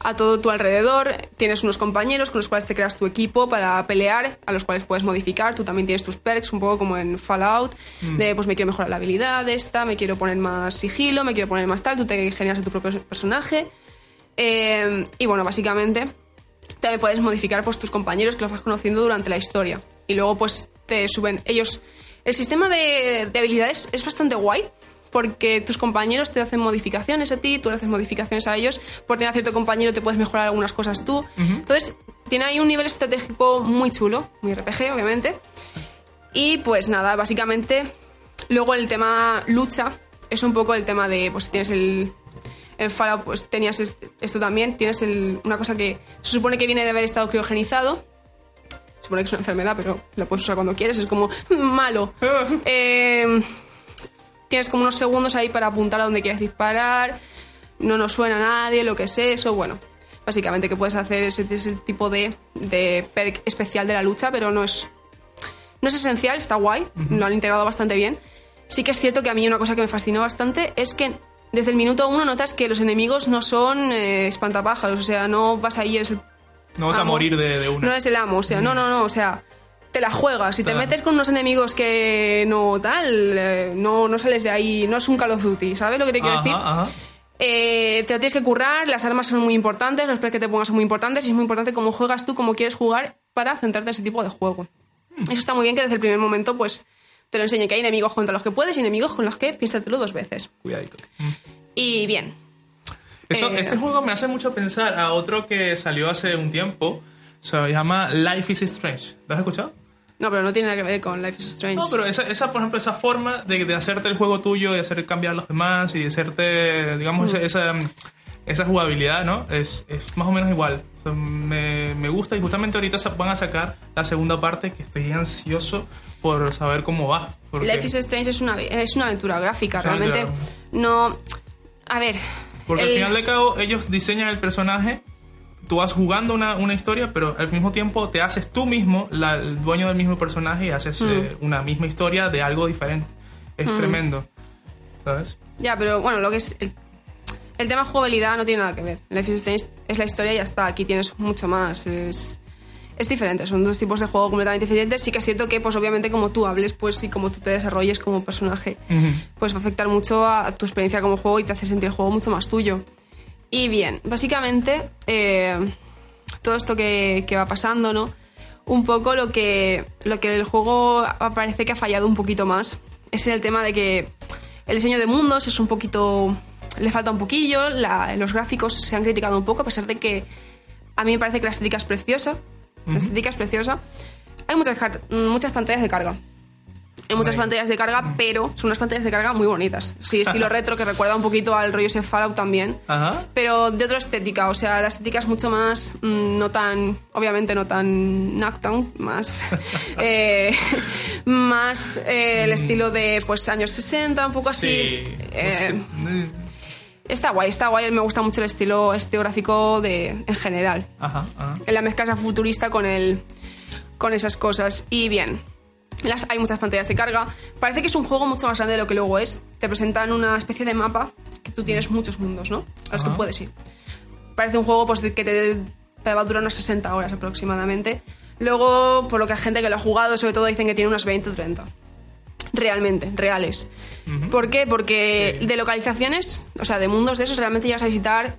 a todo tu alrededor. Tienes unos compañeros con los cuales te creas tu equipo para pelear a los cuales puedes modificar. Tú también tienes tus perks un poco como en Fallout de pues me quiero mejorar la habilidad de esta me quiero poner más sigilo me quiero poner más tal tú te generas a tu propio personaje. Eh, y bueno, básicamente también puedes modificar pues, tus compañeros que los vas conociendo durante la historia. Y luego pues te suben ellos... El sistema de, de habilidades es bastante guay porque tus compañeros te hacen modificaciones a ti, tú le haces modificaciones a ellos. Por tener a cierto compañero te puedes mejorar algunas cosas tú. Entonces, tiene ahí un nivel estratégico muy chulo, muy RPG, obviamente. Y pues nada, básicamente Luego el tema lucha es un poco el tema de, pues tienes el... En Fallout pues tenías es- esto también, tienes el- una cosa que se supone que viene de haber estado criogenizado. Supone que es una enfermedad, pero lo puedes usar cuando quieres, es como malo. Eh, tienes como unos segundos ahí para apuntar a donde quieres disparar, no nos suena a nadie, lo que es eso, bueno. Básicamente que puedes hacer ese, ese tipo de, de perk especial de la lucha, pero no es, no es esencial, está guay, lo han integrado bastante bien. Sí que es cierto que a mí una cosa que me fascinó bastante es que desde el minuto uno notas que los enemigos no son eh, espantapájaros, o sea, no vas ahí y eres el No vas a amo. morir de, de una. no eres el amo, o sea, no, no, no, o sea, te la juegas. Si te Claro. metes con unos enemigos que no tal, eh, no, no sales de ahí, no es un Call of Duty, ¿sabes lo que te quiero Ajá, decir? ajá. Eh, te lo tienes que currar, las armas son muy importantes, los perks que te pongas son muy importantes y es muy importante cómo juegas tú, cómo quieres jugar para centrarte en ese tipo de juego. Eso está muy bien que desde el primer momento pues te lo enseñe que hay enemigos contra los que puedes y enemigos con los que piénsatelo dos veces. Cuidadito. Y bien, Eso, Eh, este juego me hace mucho pensar a otro que salió hace un tiempo. Se llama Life is Strange. ¿Lo has escuchado? no, pero no tiene nada que ver con Life is Strange. No, pero esa, esa, por ejemplo, esa forma de, de hacerte el juego tuyo, de hacer cambiar a los demás y de hacerte, digamos, esa, esa, esa jugabilidad, ¿no? Es, es más o menos igual. O sea, me, me gusta y justamente ahorita van a sacar la segunda parte que estoy ansioso por saber cómo va. Porque, Life is Strange es una, es una aventura gráfica, Es realmente aventura. no... A ver... porque al el- final de cabo ellos diseñan el personaje, tú vas jugando una, una historia, pero al mismo tiempo te haces tú mismo la- el dueño del mismo personaje y haces Mm. eh, una misma historia de algo diferente. Es tremendo. ¿Sabes? Ya, pero bueno, lo que es... El, el tema jugabilidad no tiene nada que ver. Life is Strange es la historia y ya está. Aquí tienes mucho más. Es, es diferente. Son dos tipos de juego completamente diferentes. Sí que es cierto que, pues obviamente, como tú hables, pues y como tú te desarrolles como personaje, pues va a afectar mucho a tu experiencia como juego y te hace sentir el juego mucho más tuyo. Y bien, básicamente, eh, todo esto que, que va pasando, ¿no? Un poco lo que, lo que el juego parece que ha fallado un poquito más es en el tema de que el diseño de mundos es un poquito. le falta un poquillo, la- los gráficos se han criticado un poco, a pesar de que a mí me parece que la estética es preciosa. La estética es preciosa. Hay muchas, muchas pantallas de carga. Hay muchas pantallas de carga, pero son unas pantallas de carga muy bonitas. Sí, estilo retro que recuerda un poquito al rollo ese Fallout también Ajá. pero de otra estética, o sea, la estética es mucho más, mm, no tan, obviamente no tan Knockdown, más, eh, más eh, el estilo de, pues, años 60, un poco así. Sí. Eh, sé. Mm. Está guay, está guay, me gusta mucho el estilo estereográfico de, en general. Ajá, ajá. En la mezcla futurista con el, con esas cosas. Y bien, las- hay muchas pantallas de carga. Parece que es un juego mucho más grande de lo que luego es. Te presentan una especie de mapa que tú tienes muchos mundos, ¿no? A los que puedes ir. Parece un juego pues, que te, te va a durar unas 60 horas aproximadamente. Luego, por lo que hay gente que lo ha jugado, sobre todo dicen que tiene unas 20 o 30. Realmente, reales. ¿Por qué? Porque Sí. de localizaciones, o sea, de mundos de esos, realmente llegas a visitar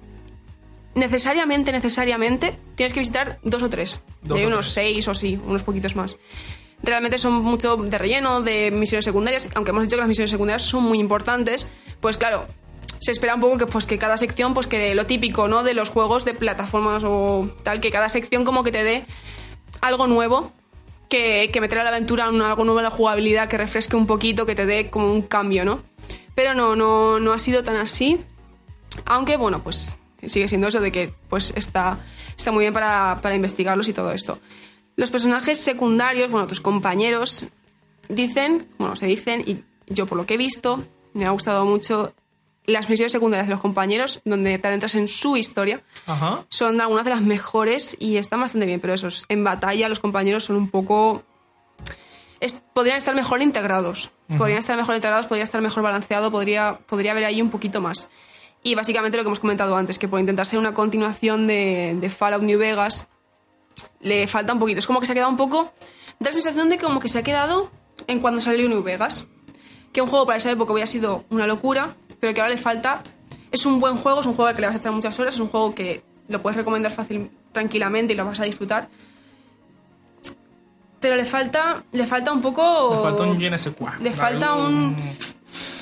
necesariamente, necesariamente, tienes que visitar dos o tres. Dos y hay o unos tres. seis o sí, unos poquitos más. Realmente son mucho de relleno, de misiones secundarias, aunque hemos dicho que las misiones secundarias son muy importantes, pues claro, se espera un poco que pues que cada sección, pues que lo típico, ¿no? De los juegos de plataformas o tal, que cada sección como que te dé algo nuevo que, que meter a la aventura un- algo nuevo en la jugabilidad, que refresque un poquito, que te dé como un cambio, ¿no? Pero no, no, no ha sido tan así. Aunque, bueno, pues sigue siendo eso de que pues está, está muy bien para, para investigarlos y todo esto. Los personajes secundarios, bueno, tus compañeros, dicen, bueno, se dicen, y yo por lo que he visto, me ha gustado mucho las misiones secundarias de los compañeros, donde te adentras en su historia Ajá. son algunas de las mejores y están bastante bien, pero esos, en batalla los compañeros son un poco... es- podrían estar mejor integrados, podrían estar mejor integrados, podría estar mejor balanceado, podría, podría haber ahí un poquito más. Y básicamente lo que hemos comentado antes, que por intentar ser una continuación de, de Fallout New Vegas, le falta un poquito. Es como que se ha quedado un poco... Da la sensación de como que se ha quedado en cuando salió New Vegas. Que un juego para esa época hubiera sido una locura, pero que ahora le falta... Es un buen juego, es un juego al que le vas a echar muchas horas, es un juego que lo puedes recomendar fácil, tranquilamente y lo vas a disfrutar. Pero le falta, le falta un poco... Le falta un. Le falta un...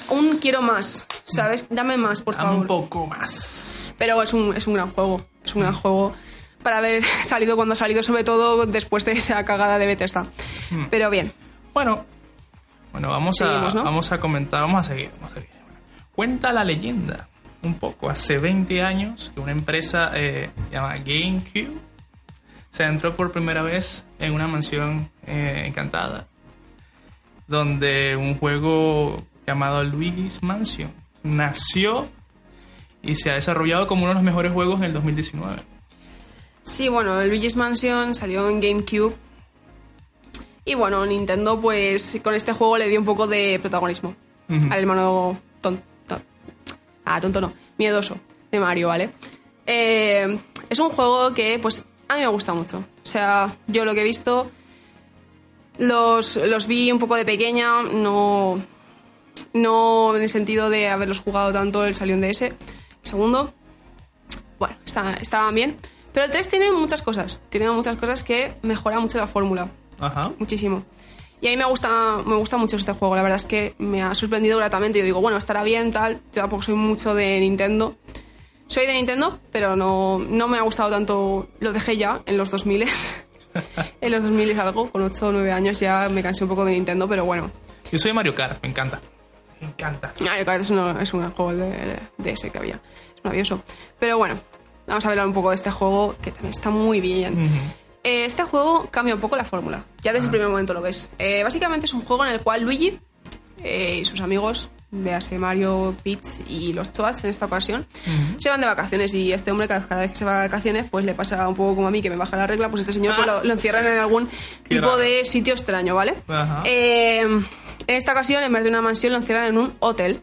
Un quiero más, ¿sabes? Dame más, por Dame favor. un poco más. Pero es un, es un gran juego. Es un gran juego para haber salido cuando ha salido, sobre todo después de esa cagada de Bethesda. Pero bien. Bueno, Bueno, vamos a, vamos a comentar, vamos a seguir, vamos a seguir. Cuenta la leyenda, un poco, hace 20 años que una empresa eh, llamada GameCube se entró por primera vez en una mansión eh, encantada, donde un juego llamado Luigi's Mansion nació y se ha desarrollado como uno de los mejores juegos en el 2019. Sí, bueno, el Luigi's Mansion salió en GameCube. Y bueno, Nintendo, pues con este juego le dio un poco de protagonismo al hermano tonto. Ah, tonto no, miedoso de Mario, ¿vale? Eh, es un juego que, pues, a mí me gusta mucho. O sea, yo lo que he visto, los, los vi un poco de pequeña, no, no en el sentido de haberlos jugado tanto el salió en DS. El segundo, bueno, está- estaban bien. Pero el 3 tiene muchas cosas. Tiene muchas cosas que mejoran mucho la fórmula. Ajá. Muchísimo. Y a mí me gusta, me gusta mucho este juego. La verdad es que me ha sorprendido gratamente. Yo digo, bueno, estará bien, tal. Yo tampoco soy mucho de Nintendo. Soy de Nintendo, pero no, no me ha gustado tanto. Lo dejé ya en los 2000 En los 2000 es algo. Con 8 o 9 años ya me cansé un poco de Nintendo, pero bueno. Yo soy de Mario Kart, me encanta. Me encanta. Mario Kart es, uno- es un juego de, de ese que había. Es maravilloso. Pero bueno, vamos a hablar un poco de este juego que también está muy bien. Eh, este juego cambia un poco la fórmula. Ya desde el primer momento lo ves. Eh, básicamente es un juego en el cual Luigi eh, y sus amigos, véase Mario, Peach y los Toads en esta ocasión, se van de vacaciones y este hombre cada, cada vez que se va de vacaciones pues le pasa un poco como a mí que me baja la regla, pues este señor pues, lo, lo encierran en algún tipo de sitio extraño, ¿vale? En esta ocasión, en vez de una mansión, lo encierran en un hotel.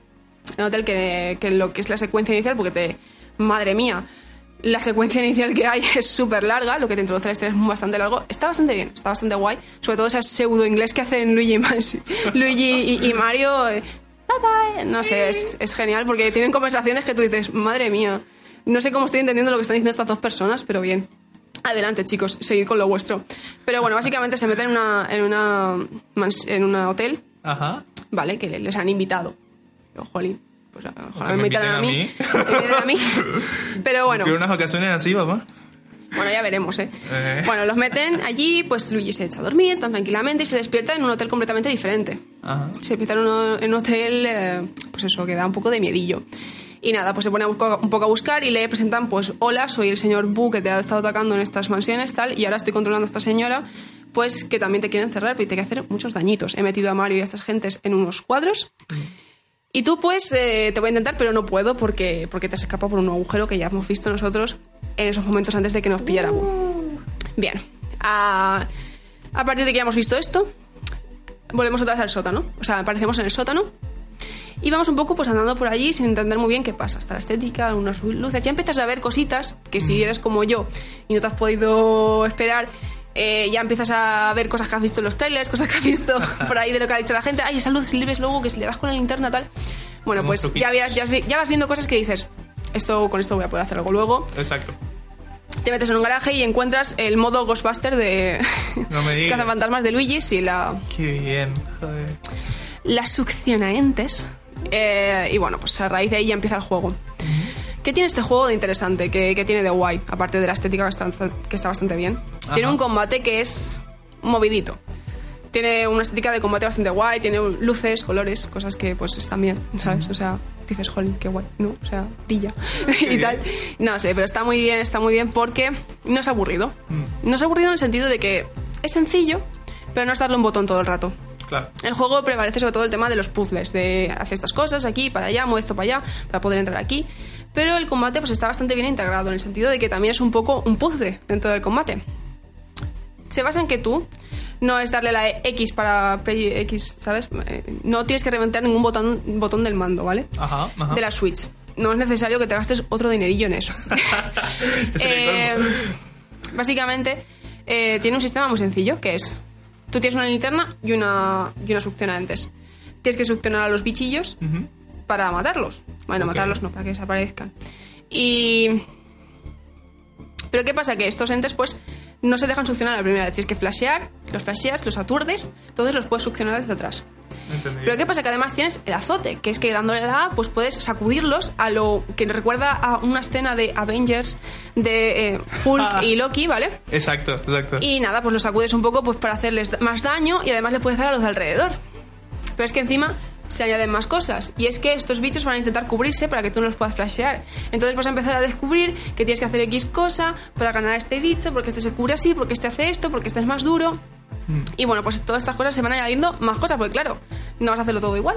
Un hotel que, que lo que es la secuencia inicial, porque te... Madre mía, la secuencia inicial que hay es súper larga, lo que te introduce la historia es bastante largo. Está bastante bien, está bastante guay. Sobre todo ese pseudo inglés que hacen Luigi Luigi y, y Mario. eh, bye bye. No sé, es, es genial porque tienen conversaciones que tú dices, madre mía, no sé cómo estoy entendiendo lo que están diciendo estas dos personas, pero bien. Adelante, chicos, seguid con lo vuestro. Pero bueno, básicamente se meten en una, en una, en una hotel, Ajá. ¿vale? Que les han invitado. Jolín, pues ojalá que me me invitaran a mí. a mí. Me a mí. Pero bueno, Quiero unas vacaciones así, papá. bueno, ya veremos, ¿eh? Eh. Bueno, los meten allí, pues Luigi se echa a dormir tan tranquilamente y se despierta en un hotel completamente diferente. Ajá. Se empieza en un, en un hotel, eh, pues eso, que da un poco de miedillo. Y nada, pues se pone a busco- un poco a buscar y le presentan, pues, hola, soy el señor Bu que te ha estado atacando en estas mansiones, tal, y ahora estoy controlando a esta señora, pues que también te quieren cerrar, pero te quiere hacer muchos dañitos. He metido a Mario y a estas gentes en unos cuadros. Y tú, pues, eh, te voy a intentar, pero no puedo porque, porque te has escapado por un agujero que ya hemos visto nosotros en esos momentos antes de que nos pilláramos. Bien. A, a partir de que ya hemos visto esto, volvemos otra vez al sótano. O sea, aparecemos en el sótano y vamos un poco pues andando por allí sin entender muy bien qué pasa. Hasta la estética, algunas luces. Ya empiezas a ver cositas que si eres como yo y no te has podido esperar, eh, ya empiezas a ver cosas que has visto en los trailers, cosas que has visto por ahí de lo que ha dicho la gente. Ay, esa luz ves luego que si le das con la linterna tal. Bueno, pues ya, habías- ya, ya vas viendo cosas que dices, esto con esto voy a poder hacer algo luego. Exacto. Te metes en un garaje y encuentras el modo Ghostbuster de No me digas. Cazafantasmas de Luigi, sí, la, Qué bien. Joder. la succiona entes. Eh, y bueno, pues a raíz de ahí ya empieza el juego. ¿Qué tiene este juego de interesante? ¿Qué, qué tiene de guay? Aparte de la estética que está, que está bastante bien. Tiene un combate que es movidito. Tiene una estética de combate bastante guay, tiene luces, colores, cosas que pues están bien, ¿sabes? O sea, dices, jolín, qué guay, ¿no? O sea, brilla y bien. tal. No sé, pero está muy bien, está muy bien porque no es aburrido. Mm. No es aburrido en el sentido de que es sencillo, pero no es darle un botón todo el rato. Claro. El juego prevalece sobre todo el tema de los puzzles, de hacer estas cosas aquí, para allá, mueve esto para allá, para poder entrar aquí. Pero el combate pues está bastante bien integrado, en el sentido de que también es un poco un puzzle dentro del combate. Se basa en que tú no es darle la X para Play X, ¿sabes? Eh, No tienes que reventar ningún botón, botón del mando, ¿vale? Ajá, ajá. De la Switch. No es necesario que te gastes otro dinerillo en eso. Eh, básicamente, eh, tiene un sistema muy sencillo, que es, tú tienes una linterna y una, y una succionantes. Tienes que succionar a los bichillos para matarlos. Bueno, matarlos no, para que desaparezcan. Y... Pero ¿qué pasa? Que estos entes, pues, no se dejan succionar a la primera vez. Tienes que flashear, los flasheas, los aturdes, entonces los puedes succionar desde atrás. Entendido. Pero ¿qué pasa? Que además tienes el azote, que es que dándole la A, pues puedes sacudirlos a lo que recuerda a una escena de Avengers de eh, Hulk y Loki, ¿vale? Exacto, exacto. Y nada, pues los sacudes un poco pues para hacerles más daño y además le puedes dar a los de alrededor. Pero es que encima se añaden más cosas. Y es que estos bichos van a intentar cubrirse para que tú no los puedas flashear. Entonces vas a empezar a descubrir que tienes que hacer X cosa para ganar a este bicho, porque este se cubre así, porque este hace esto, porque este es más duro. Y bueno, pues todas estas cosas se van añadiendo más cosas, porque claro, no vas a hacerlo todo igual.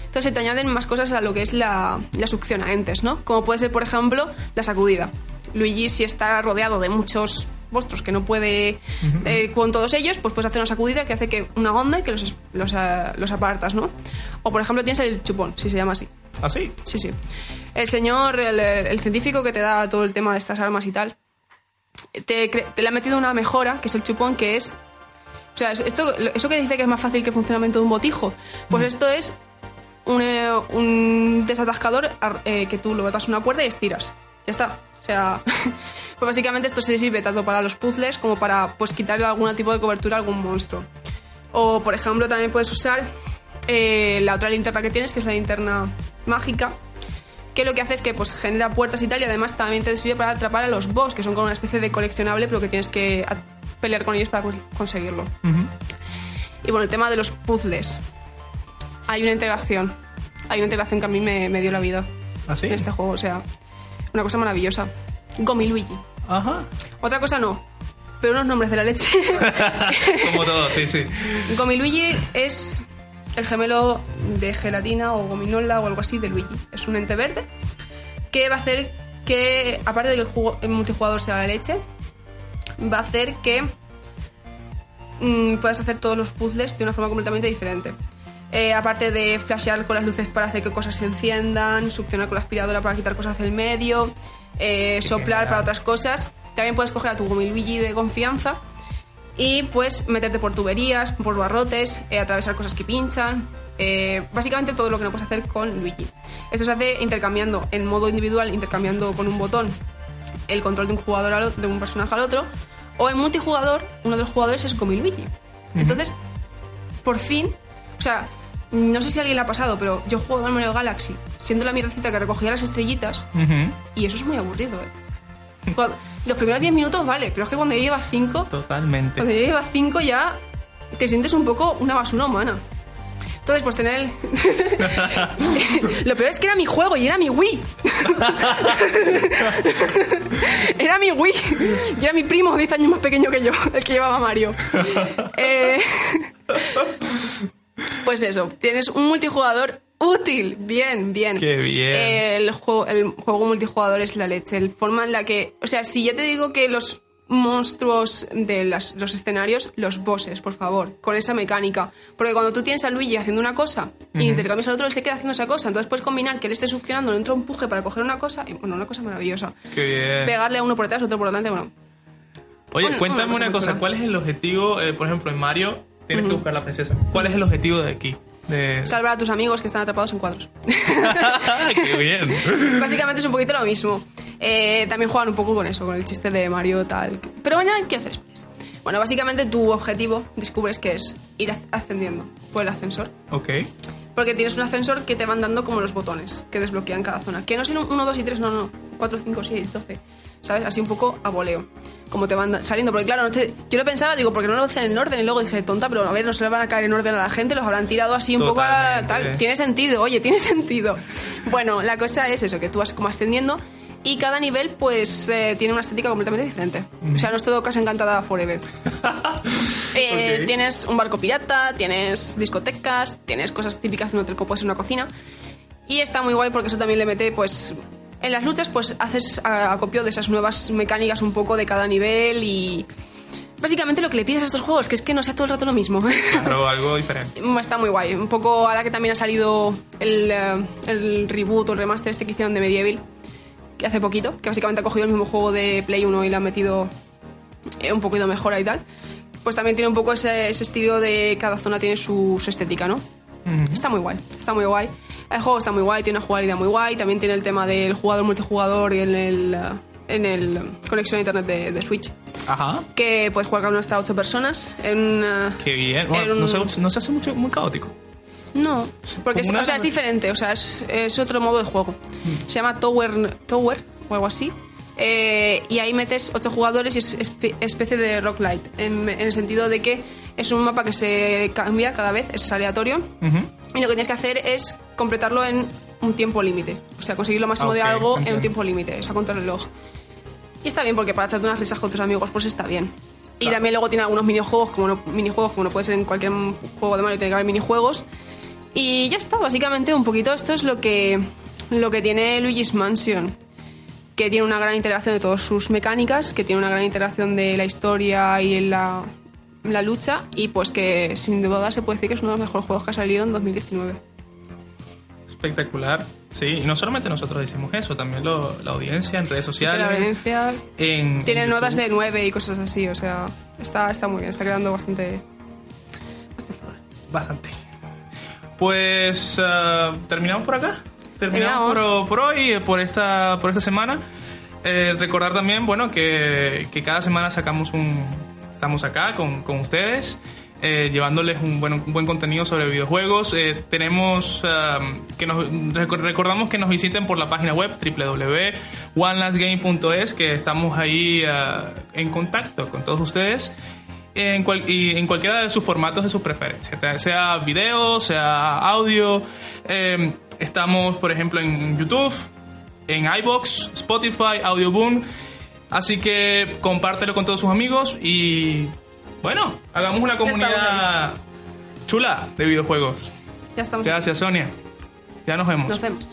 Entonces se te añaden más cosas a lo que es la, la succión a entes, ¿no? Como puede ser, por ejemplo, la sacudida. Luigi, si está rodeado de muchos monstruos que no puede eh, con todos ellos, pues puedes hacer una sacudida que hace que una onda y que los, los, ah, los apartas, ¿no? O por ejemplo tienes el chupón, si se llama así. ¿Ah, sí? Sí, sí. El señor, el, el científico que te da todo el tema de estas armas y tal, te, te le ha metido una mejora, que es el chupón, que es... O sea, esto, eso que dice que es más fácil que el funcionamiento de un botijo, pues esto es un, eh, un desatascador eh, que tú lo botas una cuerda y estiras. Ya está. O sea, pues básicamente esto se sirve tanto para los puzzles como para pues quitarle algún tipo de cobertura a algún monstruo. O, por ejemplo, también puedes usar eh, la otra linterna que tienes, que es la linterna mágica, que lo que hace es que pues genera puertas y tal, y además también te sirve para atrapar a los boss, que son como una especie de coleccionable, pero que tienes que pelear con ellos para cons- conseguirlo. Y bueno, el tema de los puzzles. Hay una integración. Hay una integración que a mí me, me dio la vida ¿Ah, sí? en este juego, o sea, una cosa maravillosa. Gomi Luigi. Ajá. Otra cosa no, pero unos nombres de la leche. Como todo, sí, sí. Gomiluigi es el gemelo de gelatina o gominola o algo así de Luigi. Es un ente verde que va a hacer que, aparte de que el multijugador sea la leche, va a hacer que mm, puedas hacer todos los puzzles de una forma completamente diferente. Eh, aparte de flashear con las luces para hacer que cosas se enciendan, succionar con la aspiradora para quitar cosas del medio, eh, soplar para otras cosas, también puedes coger a tu Gomiluigi de confianza y pues meterte por tuberías, por barrotes, eh, atravesar cosas que pinchan, básicamente todo lo que no puedes hacer con Luigi. Esto se hace intercambiando en modo individual, intercambiando con un botón el control de un jugador al de un personaje al otro, o en multijugador uno de los jugadores es Gomi Luigi. Entonces, por fin, o sea, no sé si a alguien le ha pasado, pero yo juego al Mario Galaxy siendo la mierdecita que recogía las estrellitas y eso es muy aburrido, ¿eh? Cuando- los primeros 10 minutos vale, pero es que cuando ya llevas 5 Totalmente. cuando ya llevas 5 ya te sientes un poco una basura humana. Entonces, pues tener el... Lo peor es que era mi juego y era mi Wii. era mi Wii. Y era mi primo, 10 años más pequeño que yo, el que llevaba Mario. Eh, Pues eso, tienes un multijugador útil. Bien, bien. Qué bien. El juego, el juego multijugador es la leche. El forma en la que. O sea, si ya te digo que los monstruos de las- los escenarios, los bosses, por favor, con esa mecánica. Porque cuando tú tienes a Luigi haciendo una cosa y intercambias al otro, él se queda haciendo esa cosa. Entonces puedes combinar que él esté succionando, un empuje para coger una cosa. Y bueno, una cosa maravillosa. Qué bien. Pegarle a uno por detrás, otro por delante, bueno. Oye, cuéntame una cosa. ¿Cuál es el objetivo? eh, por ejemplo, en Mario tienes que buscar la princesa. ¿Cuál es el objetivo de aquí? De... Salvar a tus amigos que están atrapados en cuadros. ¡Qué bien! Básicamente es un poquito lo mismo. Eh, también juegan un poco con eso, con el chiste de Mario tal. Pero bueno, ¿qué haces? Pues? Bueno, básicamente tu objetivo descubres que es ir as- ascendiendo por el ascensor. Ok. Porque tienes un ascensor que te van dando como los botones que desbloquean cada zona. Que no son 1, 2 y 3, no, no. 4, 5, 6, 12. ¿Sabes? Así un poco a voleo. Como te van saliendo. Porque claro, no te- yo lo pensaba, digo, porque no lo hacen en orden. Y luego dije, tonta, pero a ver, no se le van a caer en orden a la gente. Los habrán tirado así un poco a tal. Tiene sentido, oye, tiene sentido. Bueno, la cosa es eso, que tú vas como ascendiendo. Y cada nivel, pues, eh, tiene una estética completamente diferente. O sea, no es todo Casa Encantada Forever. Eh. Tienes un barco pirata, tienes discotecas, tienes cosas típicas de un hotel como puede ser una cocina. Y está muy guay porque eso también le mete, pues, en las luchas, pues haces a- acopio de esas nuevas mecánicas un poco de cada nivel y... Básicamente lo que le pides a estos juegos, que es que no sea todo el rato lo mismo. Claro, algo diferente. Está muy guay. Un poco ahora que también ha salido el, eh, el reboot o el remaster este que hicieron de Medieval, que hace poquito, que básicamente ha cogido el mismo juego de Play 1 y le ha metido eh, un poquito mejora y tal. Pues también tiene un poco ese, ese estilo de cada zona tiene su, su estética, ¿no? Está muy guay, está muy guay. El juego está muy guay, tiene una jugabilidad muy guay. También tiene el tema del jugador multijugador y en el, eh, en el conexión a internet de, de Switch. Ajá. Que puedes jugar con hasta 8 personas en Qué bien. Bueno, no, se, no se hace mucho, muy caótico. No, porque es, o sea, es diferente, o sea, es, es otro modo de juego. Se llama Tower, Tower o algo así. Eh, y ahí metes ocho jugadores y es espe- especie de rock light, en, en el sentido de que Es un mapa que se cambia cada vez, es aleatorio. Ujú. Y lo que tienes que hacer es completarlo en un tiempo límite. O sea, conseguir lo máximo de Ok, algo en un tiempo límite, o sea, contra el reloj. Y está bien porque para echarte unas risas con tus amigos, pues está bien. Y Claro. también luego tiene algunos minijuegos, como no, minijuegos, como no puede ser en cualquier juego de Mario, tiene que haber minijuegos. Y ya está, básicamente un poquito esto es lo que, lo que tiene Luigi's Mansion. Que tiene una gran integración de todas sus mecánicas, que tiene una gran integración de la historia y la, la lucha, y pues que sin duda se puede decir que es uno de los mejores juegos que ha salido en 2019. Espectacular. Sí, y no solamente nosotros decimos eso, también lo- la audiencia en redes sociales. la audiencia en, tiene en notas de 9 y cosas así, o sea, está, está muy bien, está creando bastante. bastante. Pues ah, terminamos por acá. Terminamos Terminamos. por, por hoy, eh, por esta, por esta semana. Eh, recordar también, bueno, que, que cada semana sacamos un. Estamos acá con, con ustedes, eh, llevándoles un buen, un buen contenido sobre videojuegos. Eh, tenemos ah, que nos reco- recordamos que nos visiten por la página web www.onelastgame.es, que estamos ahí ah, en contacto con todos ustedes en, cual- y en cualquiera de sus formatos de su preferencia, te- sea video, sea audio. Eh, estamos, por ejemplo, en YouTube, en iBox, Spotify, Audioboom. Así que compártelo con todos sus amigos y bueno, hagamos una comunidad chula de videojuegos. Ya estamos. Gracias, Sonia. Ya nos vemos. Nos vemos.